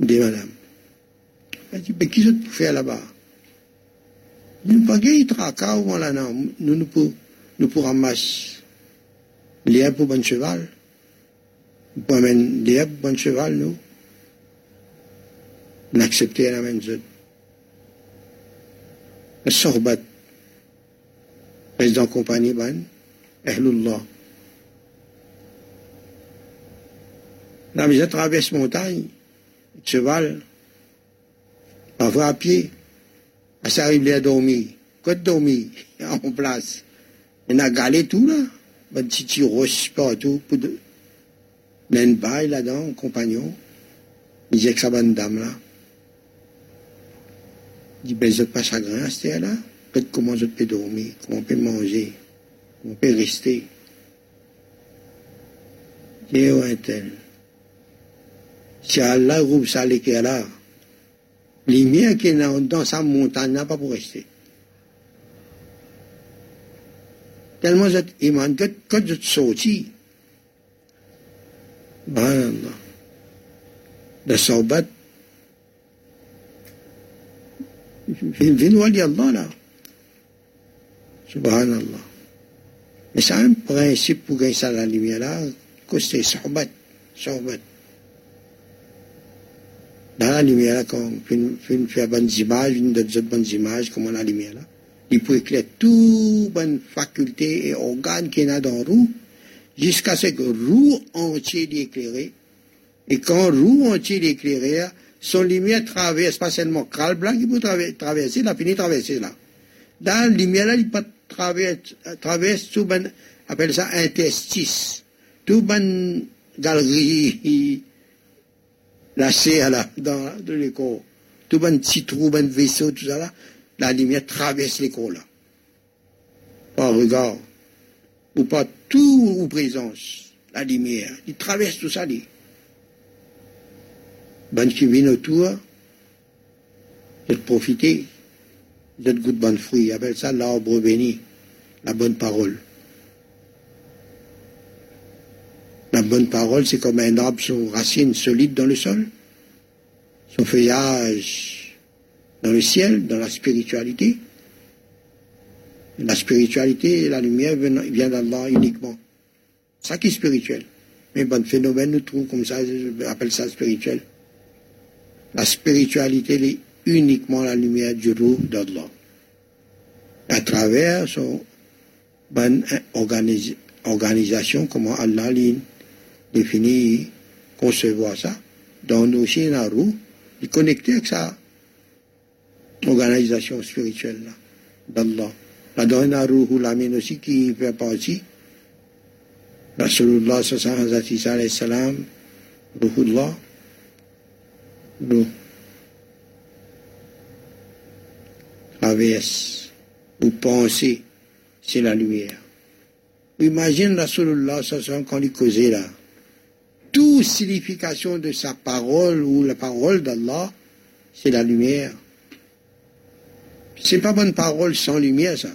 dit madame. Elle dit, mais qui pour faire là-bas Nous ne pouvons pas tracas ou là, non. Nous nous pouvons, nous pouvons ramasser l'herbe pour bon cheval. L'herbe pour bon cheval, nous. On accepte la même. Le sorbat, président compagnie, ban, Ahlullah. La mise à traverse montagne cheval, parfois à pied. Ça arrive à dormir. Quand dormir, en place. On a galé tout là. Un petit roche partout. Pour de... une bail là-dedans, compagnon. Il disait que ça une dame là. Il dit, ben, je pas chagrin à cette là. Peut-être comment je peux dormir, comment on peut manger, comment on peut rester? Dieu un tel. Si Allah rouvre ça l'équerre là, lumière qui est dans sa montagne n'a pas pour rester. Tellement cette iman, que quand je sorti, ben, de saubat, vin wali Allah là. Subhanallah. Mais c'est un principe pour gagner ça la lumière là, que c'est saubat, saubat dans la lumière, quand on fait bonnes images, une d'autres bonnes images, comme la lumière là, il peut éclairer toutes bonnes facultés et organes qu'il y a dans roue, jusqu'à ce que roue entier éclairé. Et quand roue entier éclairé, son lumière traverse pas seulement Kral blanc qui peut traverser, il a fini de traverser là. Dans la lumière là, il peut traverser, traverse tout ben, appelle ça interstice. Tout ben galerie, lâché à la, dans, dans l'école. Tout bon petit trou, bon vaisseau, tout ça là, la lumière traverse l'école là. Par regard. Ou pas tout ou présence, la lumière. Il traverse tout ça, lui. Ben qui vient autour, de profiter, de goût de bon fruit. Appelle ça l'arbre béni, la bonne parole. La bonne parole, c'est comme un arbre sans racines solides dans le sol, son feuillage dans le ciel, dans la spiritualité. La spiritualité et la lumière viennent d'Allah uniquement. Ça qui est spirituel. Mais bon phénomène nous trouve comme ça, appelle ça spirituel. La spiritualité est uniquement la lumière du roux d'Allah. À travers son bonne organisation, comment Allah définir, concevoir ça, dans nos chiens à roue, de connecter avec sa organisation spirituelle là, d'Allah. La donne à roue, la mienne aussi, qui fait partie, Rasulullah sallallahu sallam, Ruhullah, Ruh, traverse ou penser, c'est la lumière. Imagine Rasulullah sallallahu quand il causait là. Toute signification de sa parole ou la parole d'Allah, c'est la lumière. C'est pas bonne parole sans lumière, ça.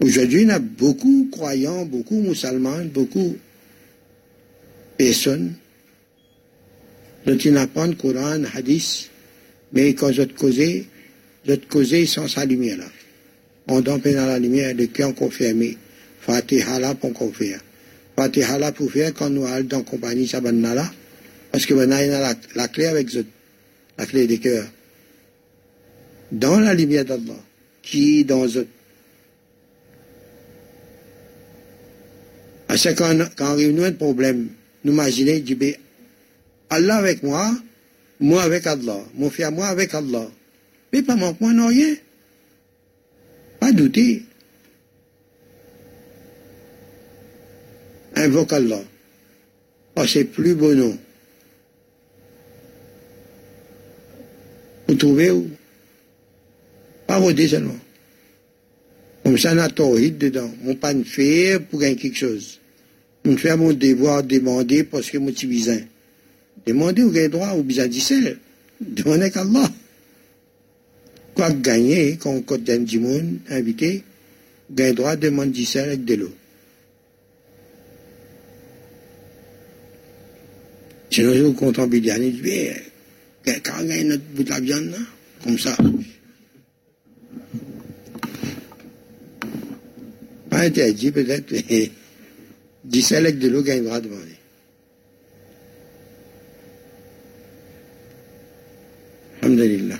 Aujourd'hui, il y a beaucoup de croyants, beaucoup de musulmans, beaucoup de personnes qui n'apprennent Coran, Hadith, mais quand je te causais, je te causais sans sa lumière là. On donne dans la lumière de qui on confirme. Fatiha là pour confirmer. Pour quand nous dans compagnie parce que maintenant la, clé avec eux, la clé des cœurs. Dans la lumière d'Allah, qui est dans eux. À ce quand, quand a un problème, nous imaginons, dit, ben, Allah avec moi, moi avec Allah, mon frère moi avec Allah. Mais pas moi, non rien. Pas douter. Invoque Allah. Oh, c'est plus beau nom. Vous trouvez où? Voter seulement. Comme ça, on a tawhid dedans. On pas de faire pour gagner quelque chose. On fait mon devoir demander parce que moi, suis besoin. Demander ou gagner droit ou besoin d'Israël. Demandez qu'Allah. Quoi gagner, quand on côté du monde, invité, gagner droit, demande d'Israël avec de l'eau. Je vous compte Bidiane, je dis, quand on gagne notre bout de viande, comme ça. Pas interdit, peut-être, mais d'Israël avec de l'eau gagnera demander. الحمد لله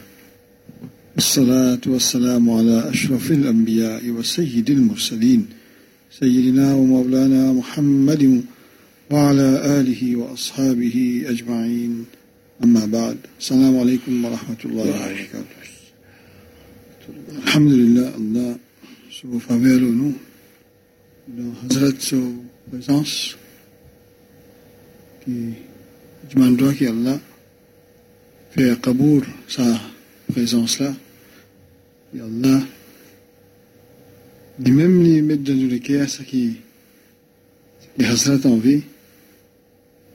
الصلاة والسلام على أشرف الأنبياء وسيد المرسلين سيدنا ومولانا محمد وعلى آله وأصحابه أجمعين. أما بعد السلام عليكم ورحمة الله وبركاته. الحمد لله الله سوف فافيرو نو نو حضرت سو بزانس كي جمان دوكي الله في قبور سا بزانس لا يلا دي ميم لي مدن لكي حضرت في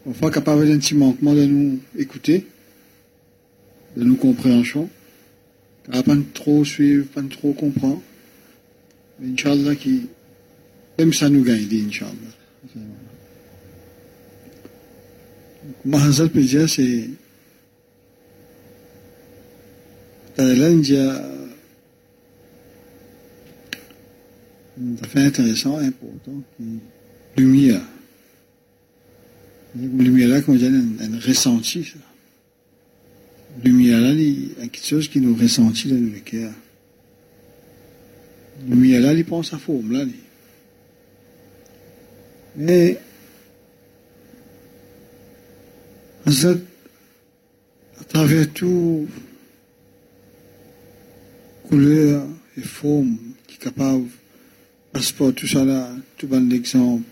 parfois capable d'un petit manquement de nous écouter, de nous compréhension, pas trop suivre, pas trop comprendre. Mais Inch'Allah, qui, même ça nous gagne, Inch'Allah. Mahazal dire, c'est, l'Inde, ça fait intéressant, important, qui, lumière. Lumière-là, comme je dis, un ressenti, ça. Lumière-là, il y a quelque chose qui nous ressentit dans le cœur. Lumière-là, il pense à forme, là. Mais, à travers tout, couleur et forme qui est capable, passeport, tout ça là, tout bon exemple,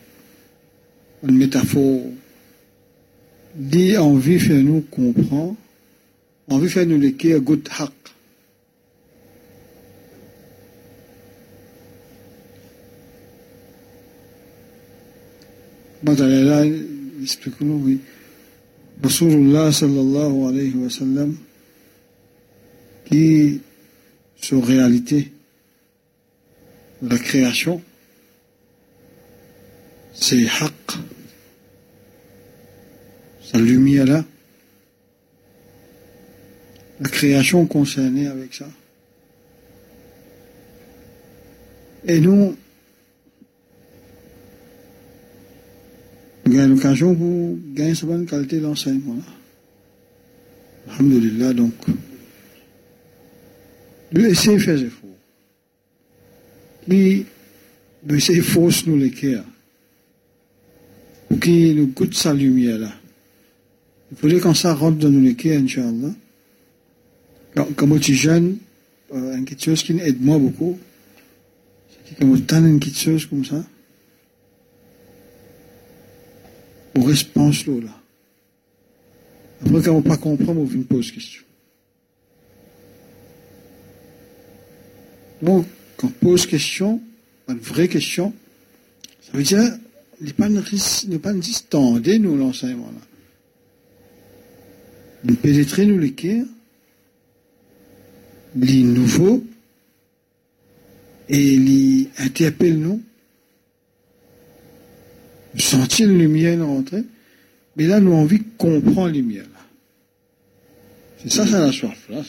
une métaphore, dit envie fait nous comprend, envie fait nous l'écrire good haq. Là, explique-nous, oui. Rasulullah sallallahu alayhi wa sallam, qui, sur réalité, la création, c'est haq sa lumière là, la création concernée avec ça. Et nous, avons l'occasion pour gagner cette bonne qualité d'enseignement. Alhamdulillah, donc, laisser faire des efforts. Qui, laisser force nous les cœurs. Pour qu'il nous goûte sa lumière là. Faudrait qu'on ça rentre dans nos cœurs, Inch'Allah? Comme je suis jeune, euh, quelque chose qui aide moi beaucoup, c'est quand je une quelque comme ça, on répond là. Après, quand on ne pas comprendre, on vient poser question. Donc, quand on pose question, une vraie question, ça veut dire, il pas ne pas nous nous, l'enseignement là. Nous pénétrer nous l'équerre, les nouveaux, et les interpelle nous, sentir la lumière rentrer, mais là, nous avons envie de comprendre la lumière. C'est ça, ça la soif, là.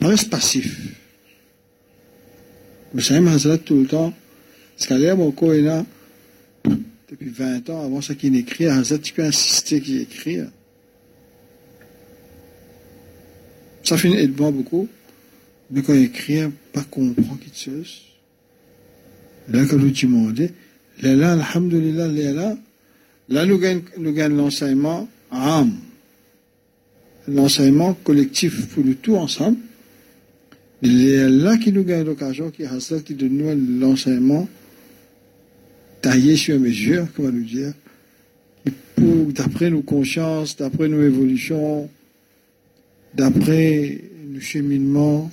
On reste passif. Mais c'est un tout le temps. Parce qu'à l'air, mon est là, depuis 20 ans, avant ça qu'il écrit, Hazrat, tu peux insister qu'il écrit. Ça fait aide moi beaucoup. Mais quand il écrit, pas comprendre quelque chose. Là, quand nous demandons, là, là, alhamdulillah, là, là, là, nous gagnons l'enseignement âme l'enseignement collectif pour le tout ensemble. Il est là qui nous gagne l'occasion, qui est qui donne l'enseignement taillé sur mesure, comment nous dire, d'après nos consciences, d'après nos évolutions, d'après nos cheminements,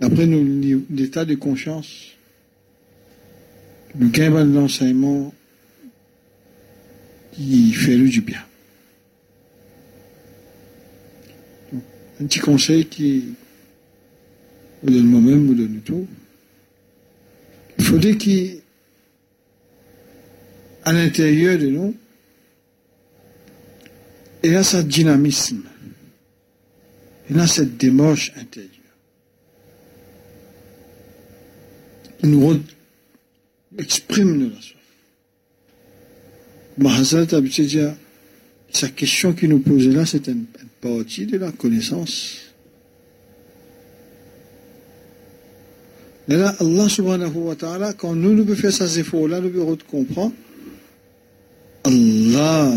d'après nos états de conscience, nous gagnons l'enseignement qui fait le du bien. un petit conseil qui me donne moi-même, me donne tout. Il faudrait qu'à l'intérieur de nous, il y a ce dynamisme, y a cette démarche intérieure qui nous exprime de la soif. Mahazat a dire, sa question qu'il nous posait là, c'est une, partie de la connaissance. Mais là, Allah subhanahu wa ta'ala, quand nous, nous pouvons faire ces efforts-là, nous pouvons comprendre, Allah,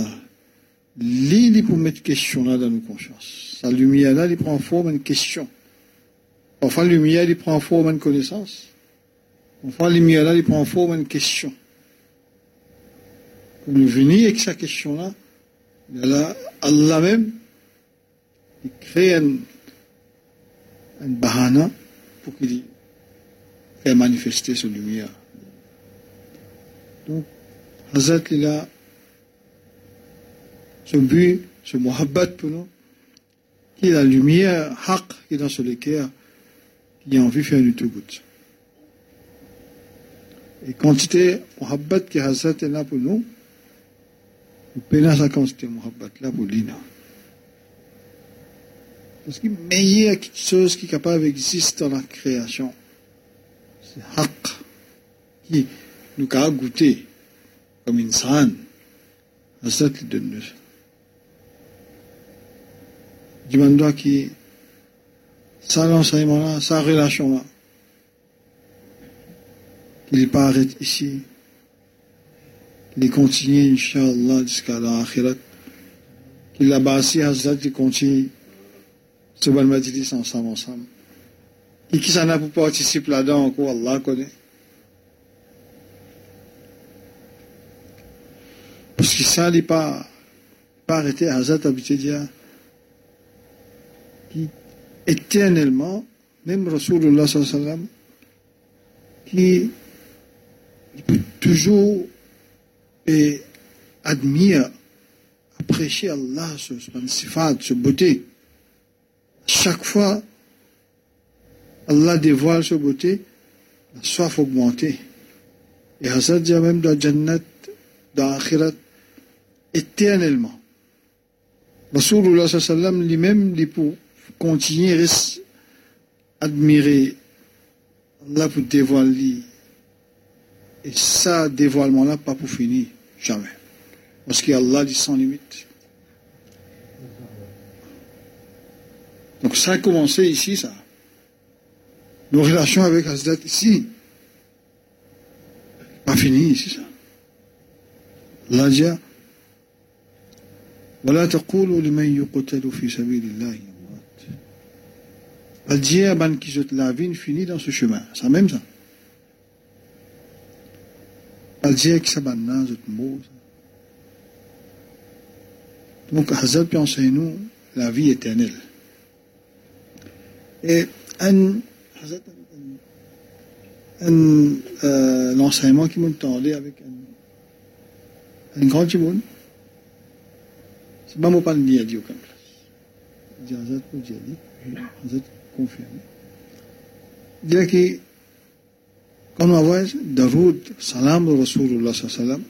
lui, pour mettre question là dans nos consciences. Sa lumière là, il prend forme une question. Enfin, la lumière, il prend forme une connaissance. Enfin, la lumière là, il prend forme une question. Pour nous venir avec sa question là, là, Allah même, il crée un, bahana pour qu'il fasse manifester son lumière. Donc, Hazrat, il a ce but, ce muhabbat pour nous, qui est la lumière, haq, qui est dans ce cœur, qui a envie de faire du tout Et quantité muhabbat qui est là pour nous, Penasa quantité muhabbat là pour l'ina. Parce que meilleure chose qui est capable d'exister dans la création, c'est haq, qui nous a goûté comme insan, à cette de nous. Demande qui, ça l'enseignement là, sa relation là, n'est pas arrêté ici, il continue, Inch'Allah, jusqu'à l'akhirat. Il a bâti Hazrat, il continue. Ce bon majlis ensemble, ensemble. Et qui s'en a pour participer là-dedans encore, Allah connaît. Parce que ça n'est pas, pas arrêté, Hazrat qui éternellement, même Rasulullah sallam, qui peut toujours et admire, apprécier Allah, ce sifat, ce beauté. Chaque fois, Allah dévoile ce beauté, la soif augmentée. Et Hazrat dit même dans Jannat, dans Akhirat, éternellement. Rasulullah sallam lui-même, lui pour continuer à admirer Allah pour dévoiler. Et ça, dévoilement-là, pas pour finir. Jamais. Parce qu'Allah dit sans limite. Donc ça a commencé ici, ça. Nos relations avec Hazrat ici. Pas fini ici, ça. Allah dit ولا تقولوا لمن يقتل في سبيل الله يموت. à ban qui la vie finit dans ce chemin. C'est même ça. Dit que ça banane, zot mot. Donc, Hazrat puis enseigne-nous la vie éternelle. Et un, un, euh, l'enseignement qui m'a tendé avec un, un grand timoun, c'est pas moi pas le dire place. Je dis Hazrat pour dire, Hazrat confirme. Que quand on voit Daroud, salam de Rasulullah sallam,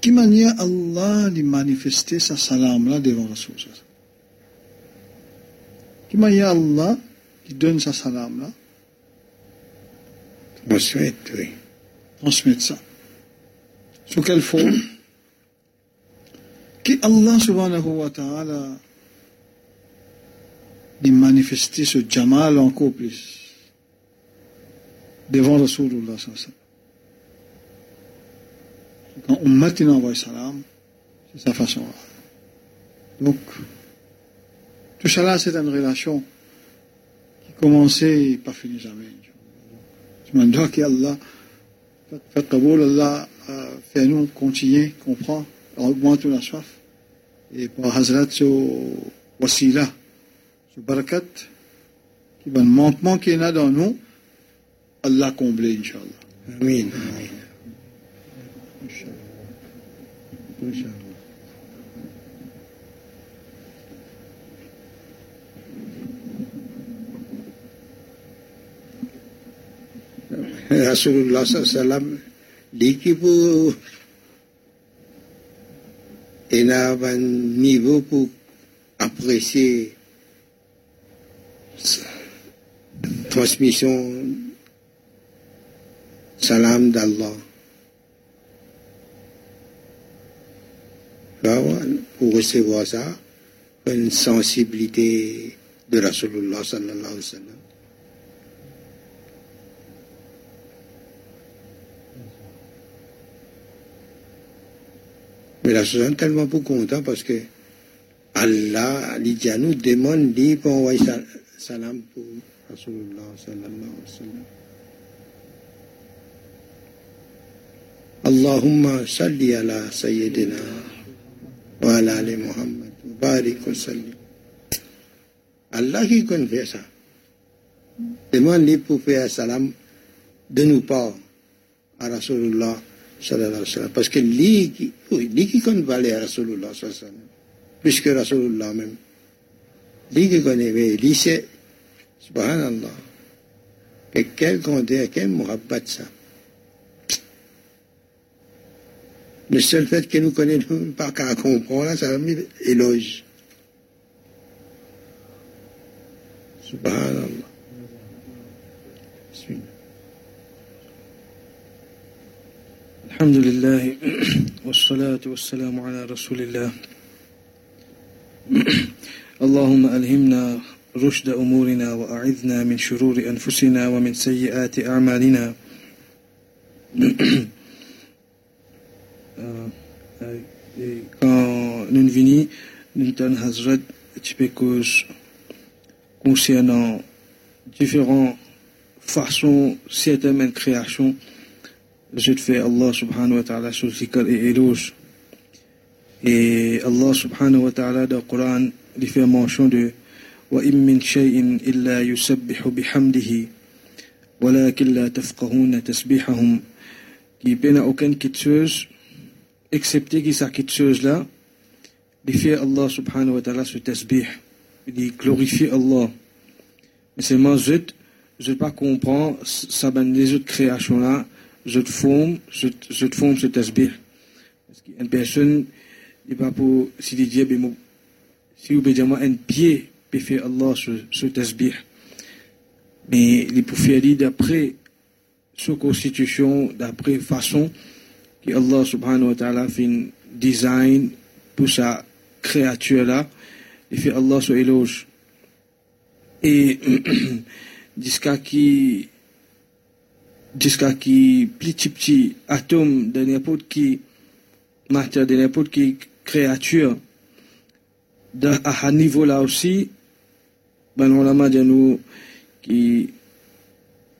qui manière Allah de manifester sa salam là devant Rasul Qui manière Allah qui donne sa salam là Transmettre, oui. Transmettre ça. Sous quelle forme? Qui Allah subhanahu wa ta'ala de manifester ce jamal encore plus devant Rasulullah. Quand on maintenant envoie salam, c'est sa façon. Donc, tout cela, c'est une relation qui commençait et pas finie jamais. Je me dis qu'Allah, fait Allah fait nous continuer, comprendre, augmenter la soif. Et par Hazrat, ce wasila, ce barakat, qui va le manquement qu'il y a dans nous, Allah combler, Inch'Allah. Amin. Rasulullah sallam dit pour il a un niveau pour apprécier transmission salam d'Allah. Pour recevoir ça, une sensibilité de Rasulullah sallallahu alayhi wa sallam. Mais la chose est tellement pour content parce que Allah, nous demande d'envoyer سلمت رسول الله صلى الله عليه وسلم. اللهم صل على سيدنا وعلى آل محمد. وبارك وسلم. الله يكون في اسا تمان لي بو في السلام دنو با رسول الله صلى الله عليه وسلم. باسكو لي كي لي كي كون بالي رسول الله صلى الله عليه وسلم. بيسكو رسول الله ميم لي كي كون لي سي subhanallah, que quel compte, quel muhabbat ça. Le seul fait que nous connaissons pas qu'à comprendre, ça va éloge. Subhanallah. الحمد لله والصلاة والسلام على رسول الله اللهم ألهمنا رشد أمورنا وأعذنا من شرور أنفسنا ومن سيئات أعمالنا quand nous venons, nous avons Hazrat cause concernant différentes façons, certaines créations, je te fais Allah subhanahu wa ta'ala sur zikr et éloge. Et Allah subhanahu wa ta'ala dans le Coran, il fait mention de وإن من شيء إلا يسبح بحمده ولكن لا تفقهون تسبيحهم qui peine aucune quelque chose excepté que ça quelque chose là il fait Allah subhanahu wa ta'ala ce tasbih il glorifie Allah mais seulement je je pas comprendre ça ben les autres créations là je te forme je, je te forme ce tasbih parce qu'une personne n'est pas pour si dit si vous dire un pied faire Allah ce, ce tasbih mais peut faire d'après sa constitution d'après façon que Allah subhanahu wa ta'ala fait un design pour sa créature là, il fait Allah son éloge. Et jusqu'à qui jusqu'à qui petit petit atome de n'importe qui matière de n'importe qui créature à un niveau là aussi ben dit nous qui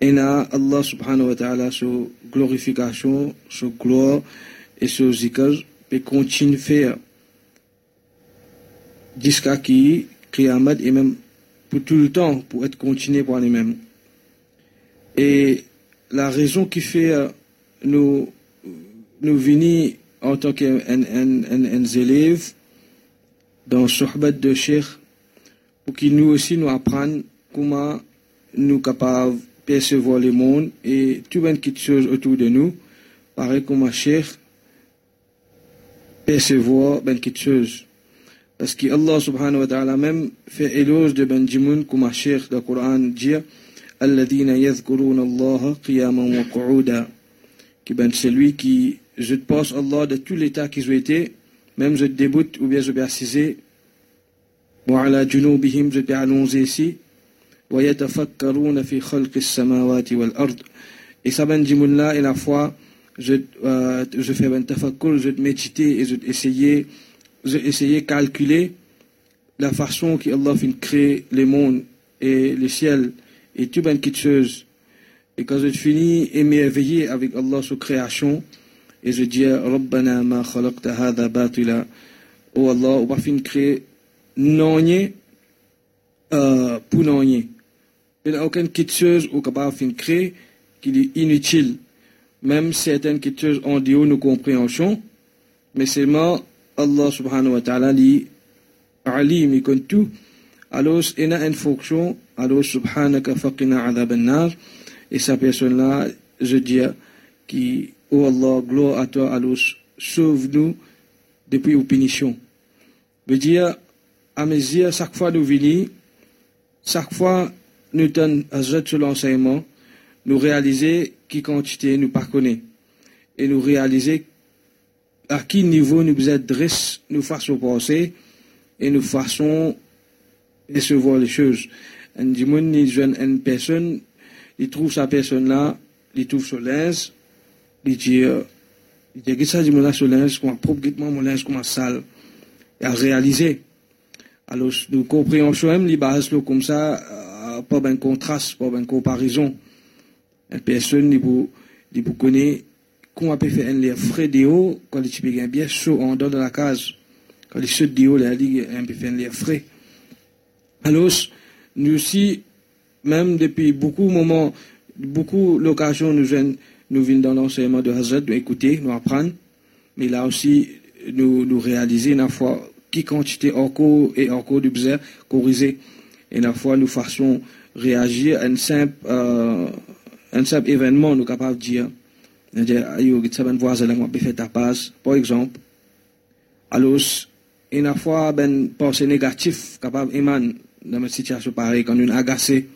et Allah subhanahu wa ta'ala sur glorification, sur gloire et sur zikr peut continuer à faire jusqu'à qui Qiyamah et même pour tout le temps, pour être continué par nous-mêmes. Et la raison qui fait euh, nous, nous venir en tant qu'élèves dans le de Cheikh, pour qu'ils nous aussi nous apprennent comment nous capables de percevoir le monde et tout bien de choses autour de nous, pareil comme Cheikh percevoir ben quelque chose. Parce que Allah subhanahu wa ta'ala même fait éloge de Benjamin comme Cheikh dans le Coran dit الذين يذكرون الله قياما وقعودا qui ben celui qui je pense Allah de tous les temps qu'ils ont été même je déboute ou bien je vais assiser وعلى جنوبهم je vais allonger ici ويتفكرون في خلق السماوات والأرض et ça Benjamin là et la foi je, euh, je fais un tafakkur, je méditer et je essayer, je essayer calculer la façon qu'Allah fait créer les mondes et le ciel et tout ben de choses. Et quand je finis émerveillé avec Allah sur création, et je dis, Rabbana ma khalaqta hadha batila. Oh Allah, on va finir créer non euh, pour non Il n'y a aucune chose ou capable de créer qui est inutile. Même certaines choses ont dit nos compréhensions, mais seulement Allah subhanahu wa ta'ala dit alim, il tout. Alors, il a une fonction, alors subhanaka faqina adab et sa personne-là, je dis, qui, oh Allah, gloire à toi, alors sauve-nous depuis les punitions. Je dis, à mes yeux, chaque fois nous venons, chaque fois nous donnons sur l'enseignement, nous réaliser qui quantité nous pas et nous réaliser à quel niveau nous adresse, nous faisons penser et nous faisons recevoir les choses. Un dimanche, une personne, il trouve sa personne là, il trouve son linge, il dit, il dit, que ça, dit, mon sur linge, comment proprement mon linge, comment sale, et à réaliser. Alors, nous compréhensions même les comme ça, euh, pas un contraste, pas une comparaison. Une personne qui vous, vous connaît comment peut faire un frais de haut quand il est bien chaud en dehors de la case. Quand il saute de haut, il peut faire un frais. Alors, nous aussi, même depuis beaucoup de moments, beaucoup d'occasions, nous, nous venons dans l'enseignement de Hazrat, nous écouter, nous apprendre, mais là aussi, nous, nous réaliser une fois quantité encore et encore de besoin corriger. Et une fois, nous faisons réagir à une simple, euh, un simple événement, nous capables de dire, y a un qui fait ta passe, par exemple. Alors, une fois, ben, pensée négative, capable d'émaner dans une situation pareille, quand nous agacés,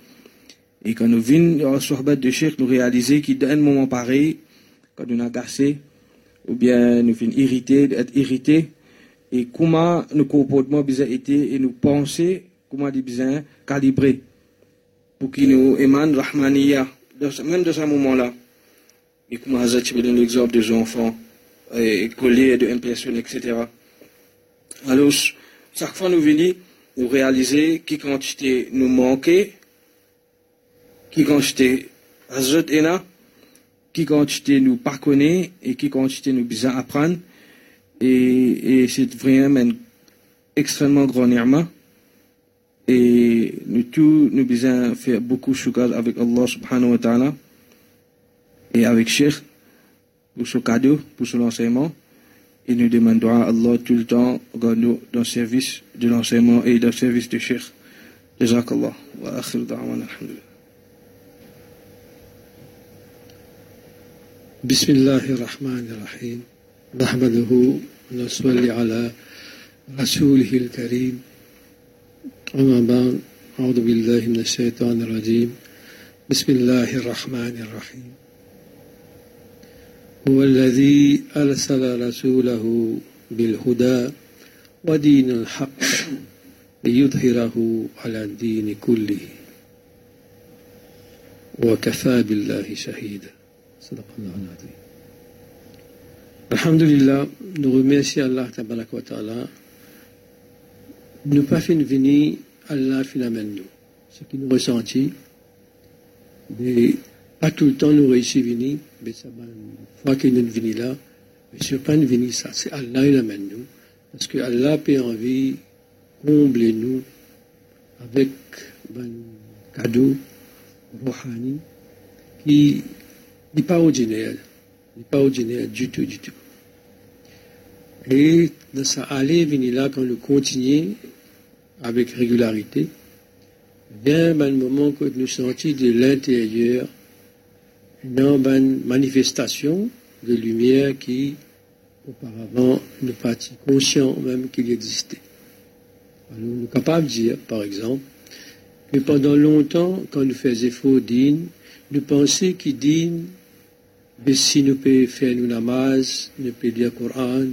et quand nous venons sur le de Cheikh, nous réalisons qu'il un moment pareil, quand nous agacés, ou bien nous sommes irrités, d'être irrités, et comment nos comportements ont été, et nous penser, comment nous besoin calibrer, pour qu'il nous émane Rahmaniya même dans ce moment-là, et comme Hazrat tu donne l'exemple des enfants, et de impressionner, etc. Alors, chaque fois nous venons, nous réaliser qui quantité nous manquait, qui quantité Hazrat Ena, qui quantité nous pas connaît et qui quantité nous besoin apprendre et, c'est vraiment une extrêmement grand ni'ma. Et nous tous, nous besoin faire beaucoup de shukar avec Allah subhanahu wa ta'ala et avec Sheikh pour ce cadeau, pour son enseignement. Et nous demandons à Allah tout le temps, regarde-nous dans le service de l'enseignement et dans le service de Sheikh. Jazakallah. Wa. Bismillahir نحمده ونصلي على رسوله الكريم. أما بعد أعوذ بالله من الشيطان الرجيم. بسم الله الرحمن الرحيم. هو الذي أرسل رسوله بالهدى ودين الحق ليظهره على الدين كله. وكفى بالله شهيدا. صدق الله العظيم. Alhamdulillah, nous remercions Allah wa ta'ala de ne pas faire venir Allah finalement nous. Ce qui nous ressentit, mais pas tout le temps nous réussissons à venir, mais ça une fois qu'il est venu là, mais ce pas venir ça, c'est Allah il amène nous. Parce que Allah peut envie, combler nous avec un cadeau rohani qui n'est pas ordinaire pas ordinaire du tout, du tout. Et dans ça aller venir là, quand nous continuons avec régularité, vient un moment que nous sentons de l'intérieur une manifestation de lumière qui auparavant ne pas conscient même qu'il existait. Nous sommes capables de dire, par exemple, que pendant longtemps, quand nous faisions faux dînes, nous pensions qu'il dîne, mais si nous pouvons faire nos namaz, nous pouvons lire le Coran,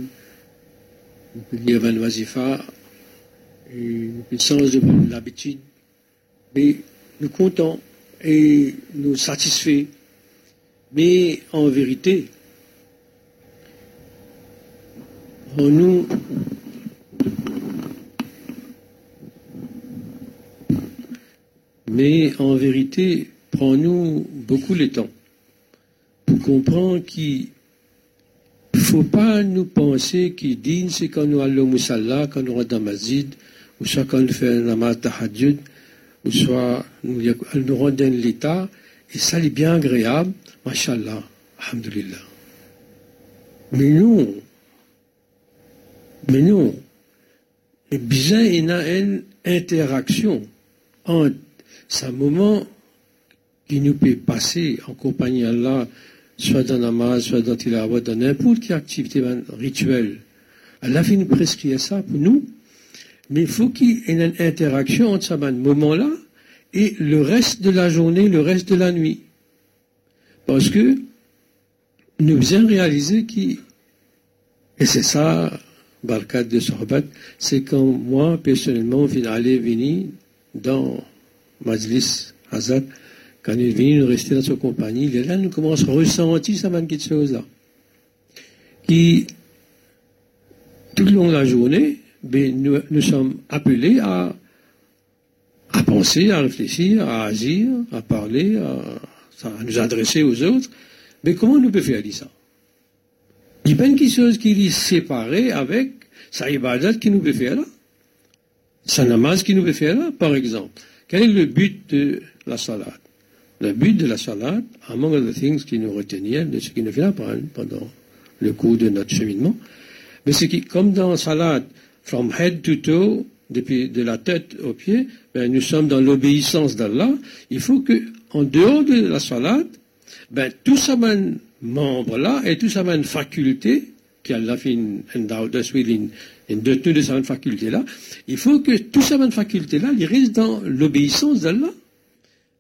nous pouvons lire Van Wazifa, nous pouvons changer l'habitude, mais nous comptons et nous satisfaits. Mais en vérité, en nous, mais en vérité, prends-nous beaucoup le temps pour comprendre qu'il ne faut pas nous penser qu'il dit c'est quand nous allons au Moussala, quand nous allons dans Mazid, ou soit quand nous faisons un namaz tahajjud, ou soit nous, nous rendons l'état, et ça est bien agréable, mashallah, alhamdulillah. Mais nous, mais non. Et bien, il y a une interaction entre ce moment qui nous peut passer en compagnie d'Allah, soit dans la namaz, soit dans tilawat, dans n'importe quelle activité rituelle. Allah fait nous prescrire ça pour nous, mais il faut qu'il y ait une interaction entre ce moment-là et le reste de la journée, le reste de la nuit. Parce que nous devons réaliser qu'il, et c'est ça, Barkat de Sohbat, c'est quand moi, personnellement, je aller venir dans Majlis Hazad, quand il est venu nous rester dans sa compagnie, là, nous commençons à ressentir ça quelque chose-là. Qui, tout le long de la journée, ben, nous, nous sommes appelés à, à penser, à réfléchir, à agir, à parler, à, nous adresser aux autres. Mais comment nous pouvons faire ça? Il n'y a pas une chose qui est séparée avec sa ibadat qui nous peut faire là. Sa namaz qui nous peut faire là, par exemple. Quel est le but de la salade Le but de la salade, among other things qui nous retenir de ce qui nous fait pendant le cours de notre cheminement, mais c'est que, comme dans la salade, from head to toe, depuis de la tête aux pieds, ben, nous sommes dans l'obéissance d'Allah. Il faut que, en dehors de la salade, ben, tout ça membre-là et tout ça une faculté, qu'Allah fait endowed us with in, in de cette faculté-là, il faut que tout ça une faculté-là, il reste dans l'obéissance d'Allah.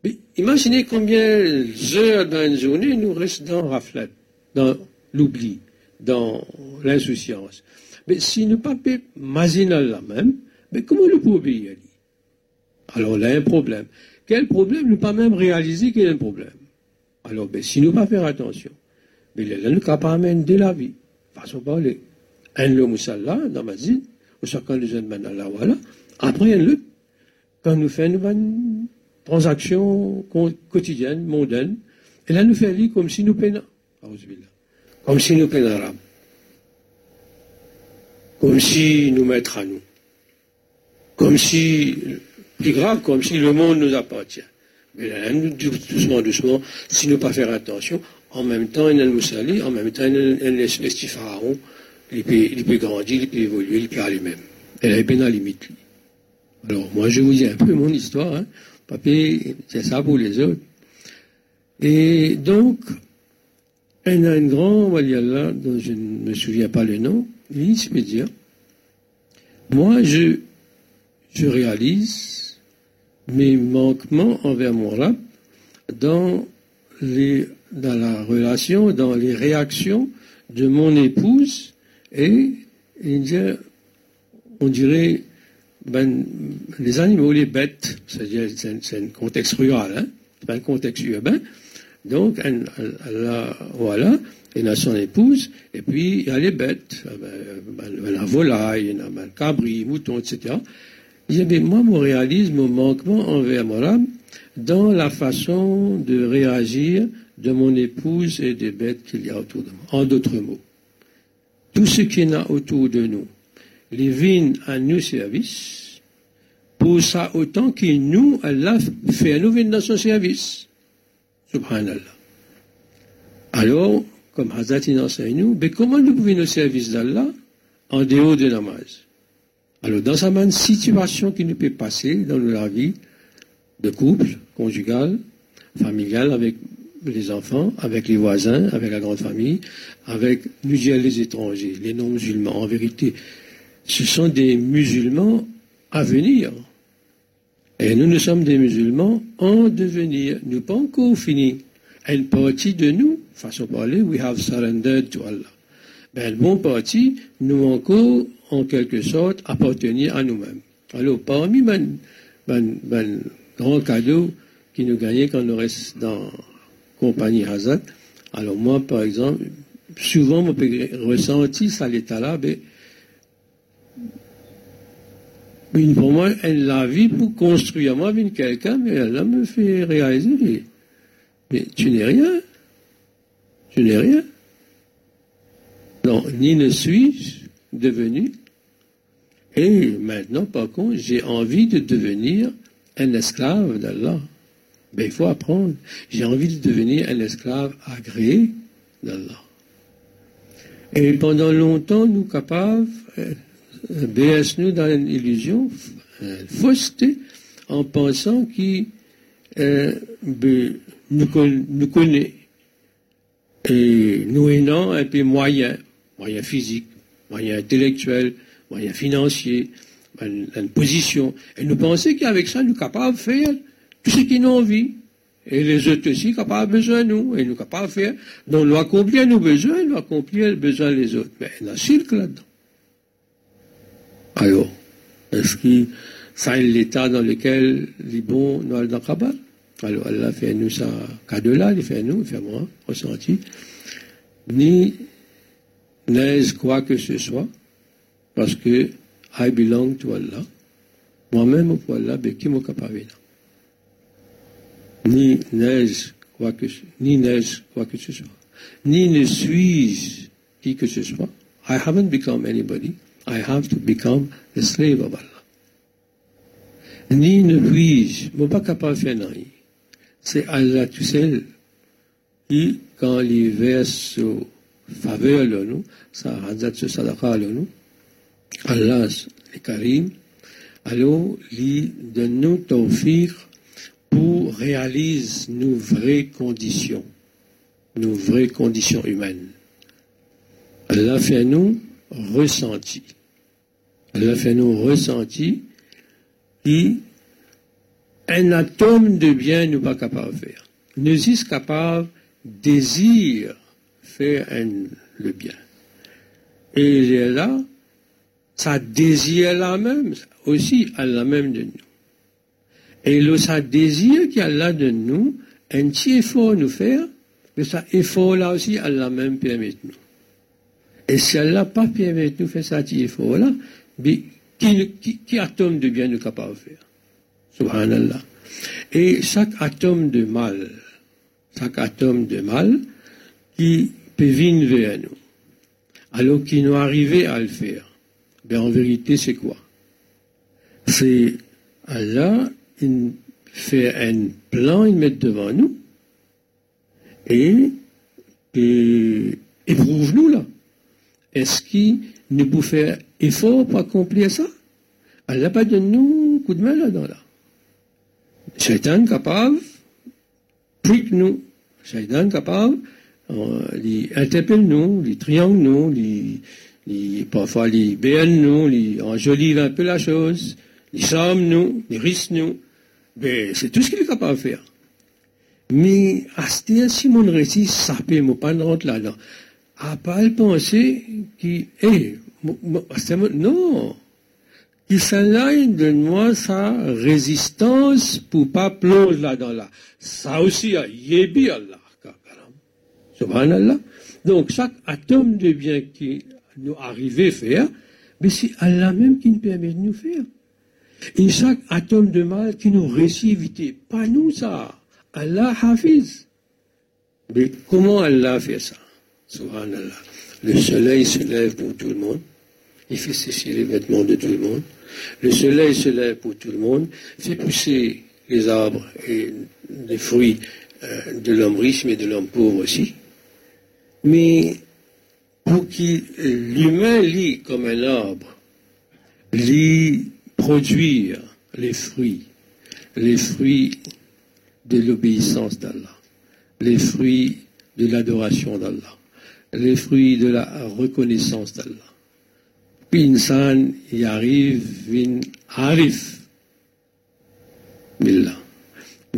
Mais imaginez combien d'heures dans une journée nous restons dans raflet, dans l'oubli, dans l'insouciance. Mais si nous pas imaginer Allah même, mais comment nous pouvons obéir Alors là, y un problème. Quel problème? Nous pas même réaliser qu'il y a un problème. Alors, ben, si nous pas faire attention, mais il est capable de la vie. Façon parler. Un le moussalla dans ma zine, ou chacun les jeunes là, voilà. Après, un le, quand nous faisons une transaction quotidienne, mondaine, et là, nous faisons comme si nous peinons. Comme si nous peinons Comme si nous mettions à nous. Comme si, plus grave, comme si le monde nous appartient. Mais là, doucement, doucement, si nous pas faire attention, en même temps, il a le en même temps, il y a le pharaon, il peut, grandir, il peut évoluer, il peut aller même. Elle est bien à limite. Alors, moi, je vous dis un peu mon histoire, hein. Papier, c'est ça pour les autres. Et donc, il a un grand Waliallah, dont je ne me souviens pas le nom, il se me dire, moi, je, je réalise mes manquements envers mon rap dans les dans la relation, dans les réactions de mon épouse, et on dirait ben, les animaux, les bêtes, c'est-à-dire c'est un contexte rural, hein, c'est pas un contexte urbain. Donc, elle, a, voilà, elle a son épouse, et puis il y a les bêtes, la volaille, il y a le cabri, mouton, etc. Il dit, mais moi, mon réalisme, mon manquement envers mon âme, dans la façon de réagir de mon épouse et des bêtes qu'il y a autour de moi. En d'autres mots, tout ce qui est là autour de nous, les viennent à nous service, pour ça autant que nous, Allah fait nous venir dans son service. Subhanallah. Alors, comme Hazrat enseigne nous, mais comment nous pouvons nous service d'Allah en dehors de namaz Alors, dans sa même situation qui nous peut passer dans la vie de couple, conjugal, familial, avec les enfants, avec les voisins, avec la grande famille, avec nous les étrangers, les non-musulmans. En vérité, ce sont des musulmans à venir. Et nous, nous sommes des musulmans en devenir. Nous pas encore fini. Une partie de nous, façon parler, we have surrendered to Allah. Ben, une bonne partie, nous encore, en quelque sorte, appartenir à nous-mêmes. Alors, parmi les ben, ben, grands cadeaux qui nous gagnent quand nous restons dans compagnie Hazat, alors moi, par exemple, souvent, mon ressenti ça l'état-là, ben, pour moi, elle la vie pour construire moi avec quelqu'un, mais elle me fait réaliser. Mais tu n'es rien. Tu n'es rien. Non, ni ne suis-je devenu. Et maintenant, par contre, j'ai envie de devenir un esclave d'Allah. Ben, il faut apprendre. J'ai envie de devenir un esclave agréé d'Allah. Et pendant longtemps, nous capables, baisse nous dans une illusion, une fausseté, en pensant qu'il euh, ben, nous, nous connaît. Et nous ayant un peu moyens, moyens physiques, moyens intellectuels, moyens financiers, une, position. Et nous pensons qu'avec ça, nous sommes capables de faire tout ce qu'ils ont envie. Et les autres aussi capables besoin nous. Et nous capables de faire. Donc nous accomplir nos besoins, nous accomplir les besoins des autres. Mais il y a un cirque là-dedans. Alors, est-ce que ça est l'état dans lequel les bons nous allons dans Alors, Allah fait nous ça cadeau-là, il fait nous, il fait moi, ressenti. Ni n'aise quoi que ce soit, parce que I belong to Allah. Moi-même, pour Allah, mais qui m'a Ni n'aise quoi que ni n'aise quoi que ce soit. Ni ne suis-je qui que ce soit. I haven't become anybody. I have to become a slave of Allah. Ni ne puis-je. C'est Allah tout seul qui, quand il verse faveur de nous, ça a ce sadaqa nous, Allah est Karim, alors il donne nous tawfiq pour réaliser nos vraies conditions, nos vraies conditions humaines. Allah fait nous ressenti. Elle fait nous ressenti qui un atome de bien nous pas capable de faire. Nous sommes capables désir faire le bien. Et il est là, ça désire la même, aussi à la même de nous. Et le ça désir qui a là de nous, un petit effort nous faire, mais ça effort là aussi, à la même permet nous. Et si elle n'a pas permis de nous faire ça, il faut là, mais qui, atome de bien nous capable de faire? Subhanallah. Et chaque atome de mal, chaque atome de mal, qui peut venir vers nous, alors qu'il nous arrivé à le faire, ben en vérité, c'est quoi? C'est Allah, il fait un plan, il met devant nous, et, et éprouve-nous là. Est-ce qu'il nous peut faire effort pour accomplir ça Elle n'a pas de nous coup de main là-dedans. Là. Shaitan capable, plus que nous. Shaitan capable, il interpelle nous, il triangle nous, il, parfois il béane nous, il enjolive un peu la chose, il somme nous, il risque nous. Mais c'est tout ce qu'il est capable de faire. Mais à ce si mon récit, peut me pas rentrer là-dedans à pas penser qui est non. Qui s'enlève de moi sa résistance pour pas plonger là dans là. Ça aussi yebi Allah subhanallah. Donc chaque atome de bien qui nous arrive à faire mais c'est Allah même qui nous permet de nous faire. Et chaque atome de mal qui nous réussit pas nous ça. Allah hafiz. Mais comment Allah fait ça? Subhanallah. Le soleil se lève pour tout le monde. Il fait sécher les vêtements de tout le monde. Le soleil se lève pour tout le monde, fait pousser les arbres et les fruits euh, de l'homme riche, mais de l'homme pauvre aussi. Mais pour que l'humain lit comme un arbre, lit produire les fruits, les fruits de l'obéissance d'Allah, les fruits de l'adoration d'Allah, les fruits de la reconnaissance d'Allah. Vin arif, billah.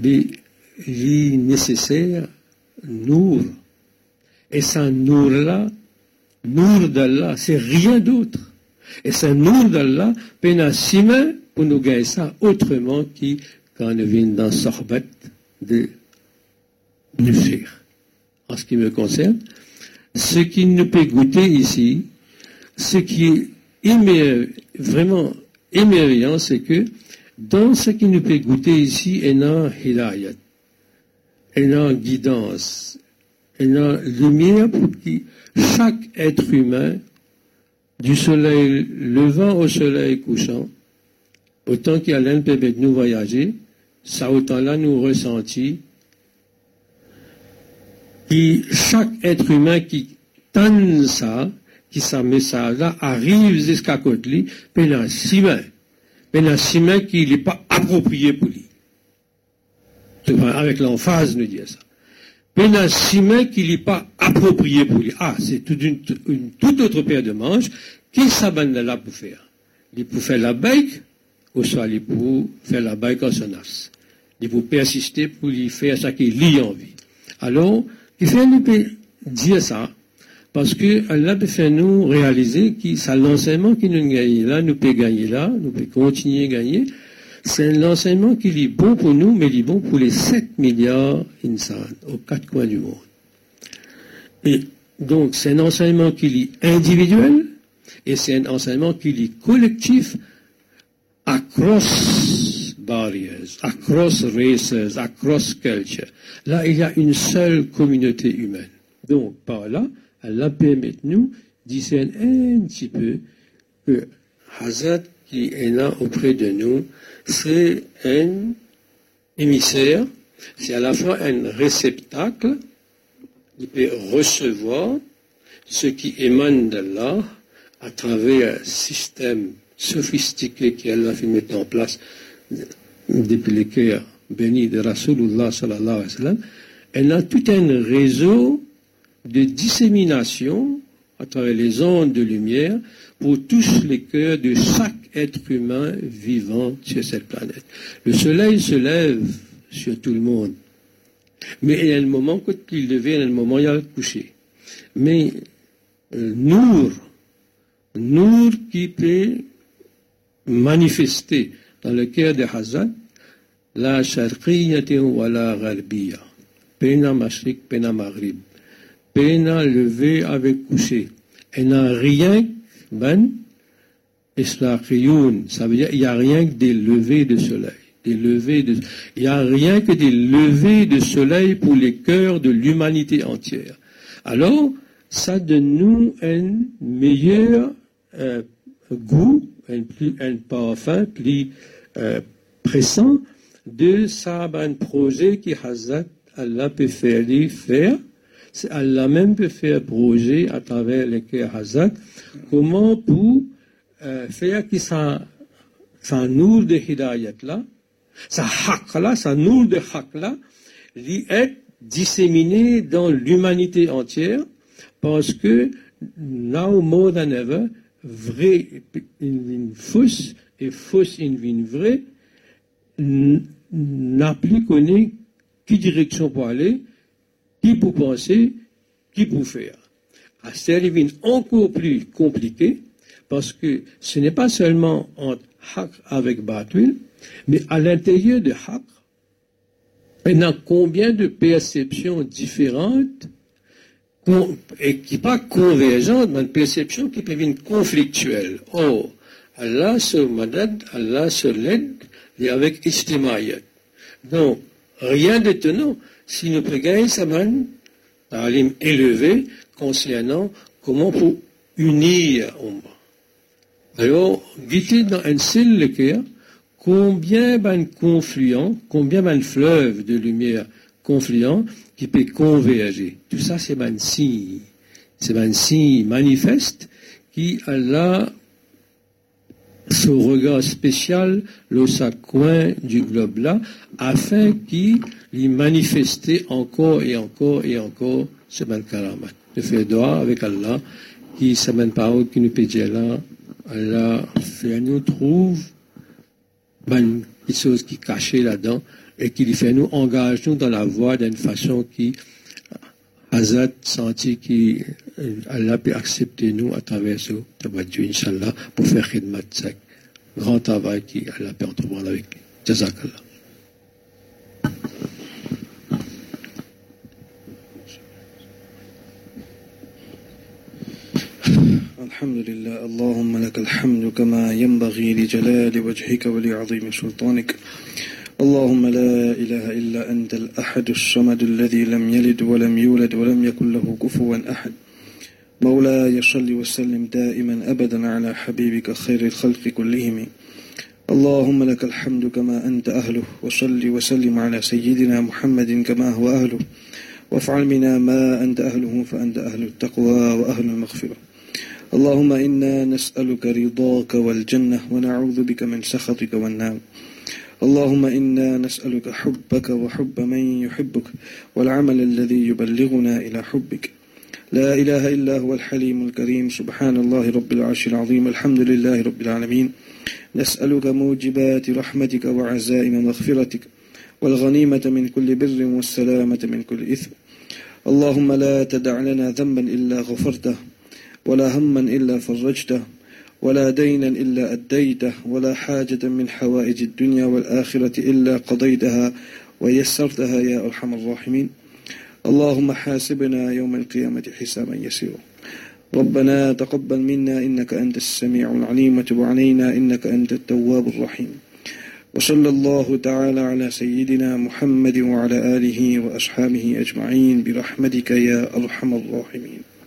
Mais il est nécessaire nour. Et ce nour-là, nour d'Allah, c'est rien d'autre. Et ce nour d'Allah, mains pour nous gagner ça autrement qui quand on vient dans sorbat de Nufir. En ce qui me concerne, ce qui ne peut goûter ici, ce qui est vraiment émerveillant, c'est que dans ce qui nous peut goûter ici, il y a hidayat, il y a guidance, il y lumière pour que chaque être humain, du soleil levant au soleil couchant, autant qu'il y a l'un de nous voyager, ça autant-là nous ressentit que chaque être humain qui tente ça, qui sa message-là arrive jusqu'à côté, six mains, pendant six mains qu'il n'est pas approprié pour lui. Avec l'emphase, nous dit ça. Pendant six mains qu'il n'est pas approprié pour lui. Ah, c'est toute une, toute autre paire de manches. Qui ça là pour faire? Il pour faire la bike, ou soit il pour faire la bike en son as de vous persister pour lui faire ce qu'il a envie. Alors, il fait nous dire ça, parce que Allah peut faire nous réaliser que c'est l'enseignement qui nous gagne là, nous peut gagner là, nous peut continuer à gagner. C'est l'enseignement qui est bon pour nous, mais il est bon pour les 7 milliards d'insan aux quatre coins du monde. Et donc, c'est un enseignement qui est individuel, et c'est un enseignement qui est collectif, across barriers, across races, across culture. Là, il y a une seule communauté humaine. Donc, par là, Allah permet nous discerner un petit peu que Hazard qui est là auprès de nous, c'est un émissaire, c'est à la fois un réceptacle, il peut recevoir ce qui émane d'Allah à travers un système sophistiqué qu'Allah fait mettre en place depuis les cœurs bénis de Rasulullah sallallahu alayhi wa sallam, elle a tout un réseau de dissémination à travers les ondes de lumière pour tous les cœurs de chaque être humain vivant sur cette planète. Le soleil se lève sur tout le monde. Mais il y a un moment, quand il devait, il y a un moment, il y a le coucher. Mais euh, Nour, Nour qui peut manifester dans le cœur de Hazan, la sharqiyatin wa la gharbiya. Pena mashrik, pena maghrib. Pena levé avec couché. Elle n'a rien, ben. Ça veut dire, il n'y a rien que des levées de soleil. Des levées de, il n'y a rien que des levées de soleil pour les cœurs de l'humanité entière. Alors, ça donne nous un meilleur euh, goût, un, plus, un parfum plus euh, pressant de un projet qui Hazrat Allah peut faire faire. Allah même peut faire projet à travers les Hazrat. Comment pour euh, faire que ça, ça nous de hidayat là, ça haq là, ça nous de haq là, être disséminé dans l'humanité entière parce que now more than ever, vrai, une fausse et fausse une vraie, n'a plus connu qui direction pour aller, qui pour penser, qui pour faire. À devient encore plus compliqué parce que ce n'est pas seulement entre Haq avec Batwil, mais à l'intérieur de Haq, a combien de perceptions différentes et qui pas convergentes, mais une perception qui peut être conflictuelle. Or, Allah se madad, Allah se l'aide, et avec istimayat. Donc, rien d'étonnant si nous prenons sa main, alim élevé, concernant comment pour unir Umma. Alors, guettez dans un seul le cœur, combien ben confluent, combien ben fleuve de lumière confluent qui peut converger. Tout ça, c'est un signe. C'est un signe manifeste qui, Allah, ce regard spécial, le coin du globe là, afin qu'il y manifeste encore et encore et encore ce même karamat. De faire droit avec Allah, qui sa même parole qui nous peut dire là, Allah fait nous trouve ben, quelque chose qui est caché là-dedans et qui fait nous engage nous dans la voie d'une façon qui Hazat senti qu'Allah peut accepter nous à travers ce tawadju, Inch'Allah, pour faire khidmat sec. Grand travail qu'Allah peut entreprendre avec lui. Jazakallah. الحمد لله اللهم لك الحمد كما ينبغي لجلال وجهك ولعظيم سلطانك اللهم لا إله إلا أنت الأحد الصمد الذي لم يلد ولم يولد ولم يكن له كفوا أحد مولاي صل وسلم دائما أبدا على حبيبك خير الخلق كلهم. اللهم لك الحمد كما أنت أهله وصل وسلم على سيدنا محمد كما هو أهله. وافعل منا ما أنت أهله فأنت أهل التقوى وأهل المغفرة. اللهم إنا نسألك رضاك والجنة ونعوذ بك من سخطك والنار. اللهم إنا نسألك حبك وحب من يحبك والعمل الذي يبلغنا إلى حبك. لا إله إلا هو الحليم الكريم. سبحان الله رب العرش العظيم. الحمد لله رب العالمين. نسألك موجبات رحمتك وعزائم مغفرتك والغنيمة من كل بر والسلامة من كل إثم. اللهم لا تدع لنا ذنبا إلا غفرته ولا هما إلا فرجته ولا دينا إلا أديته ولا حاجة من حوائج الدنيا والآخرة إلا قضيتها ويسرتها يا أرحم الراحمين. اللهم حاسبنا يوم القيامة حسابا يسيرا. ربنا تقبل منا إنك أنت السميع العليم وتب علينا إنك أنت التواب الرحيم. وصلى الله تعالى على سيدنا محمد وعلى آله وأصحابه أجمعين برحمتك يا أرحم الراحمين.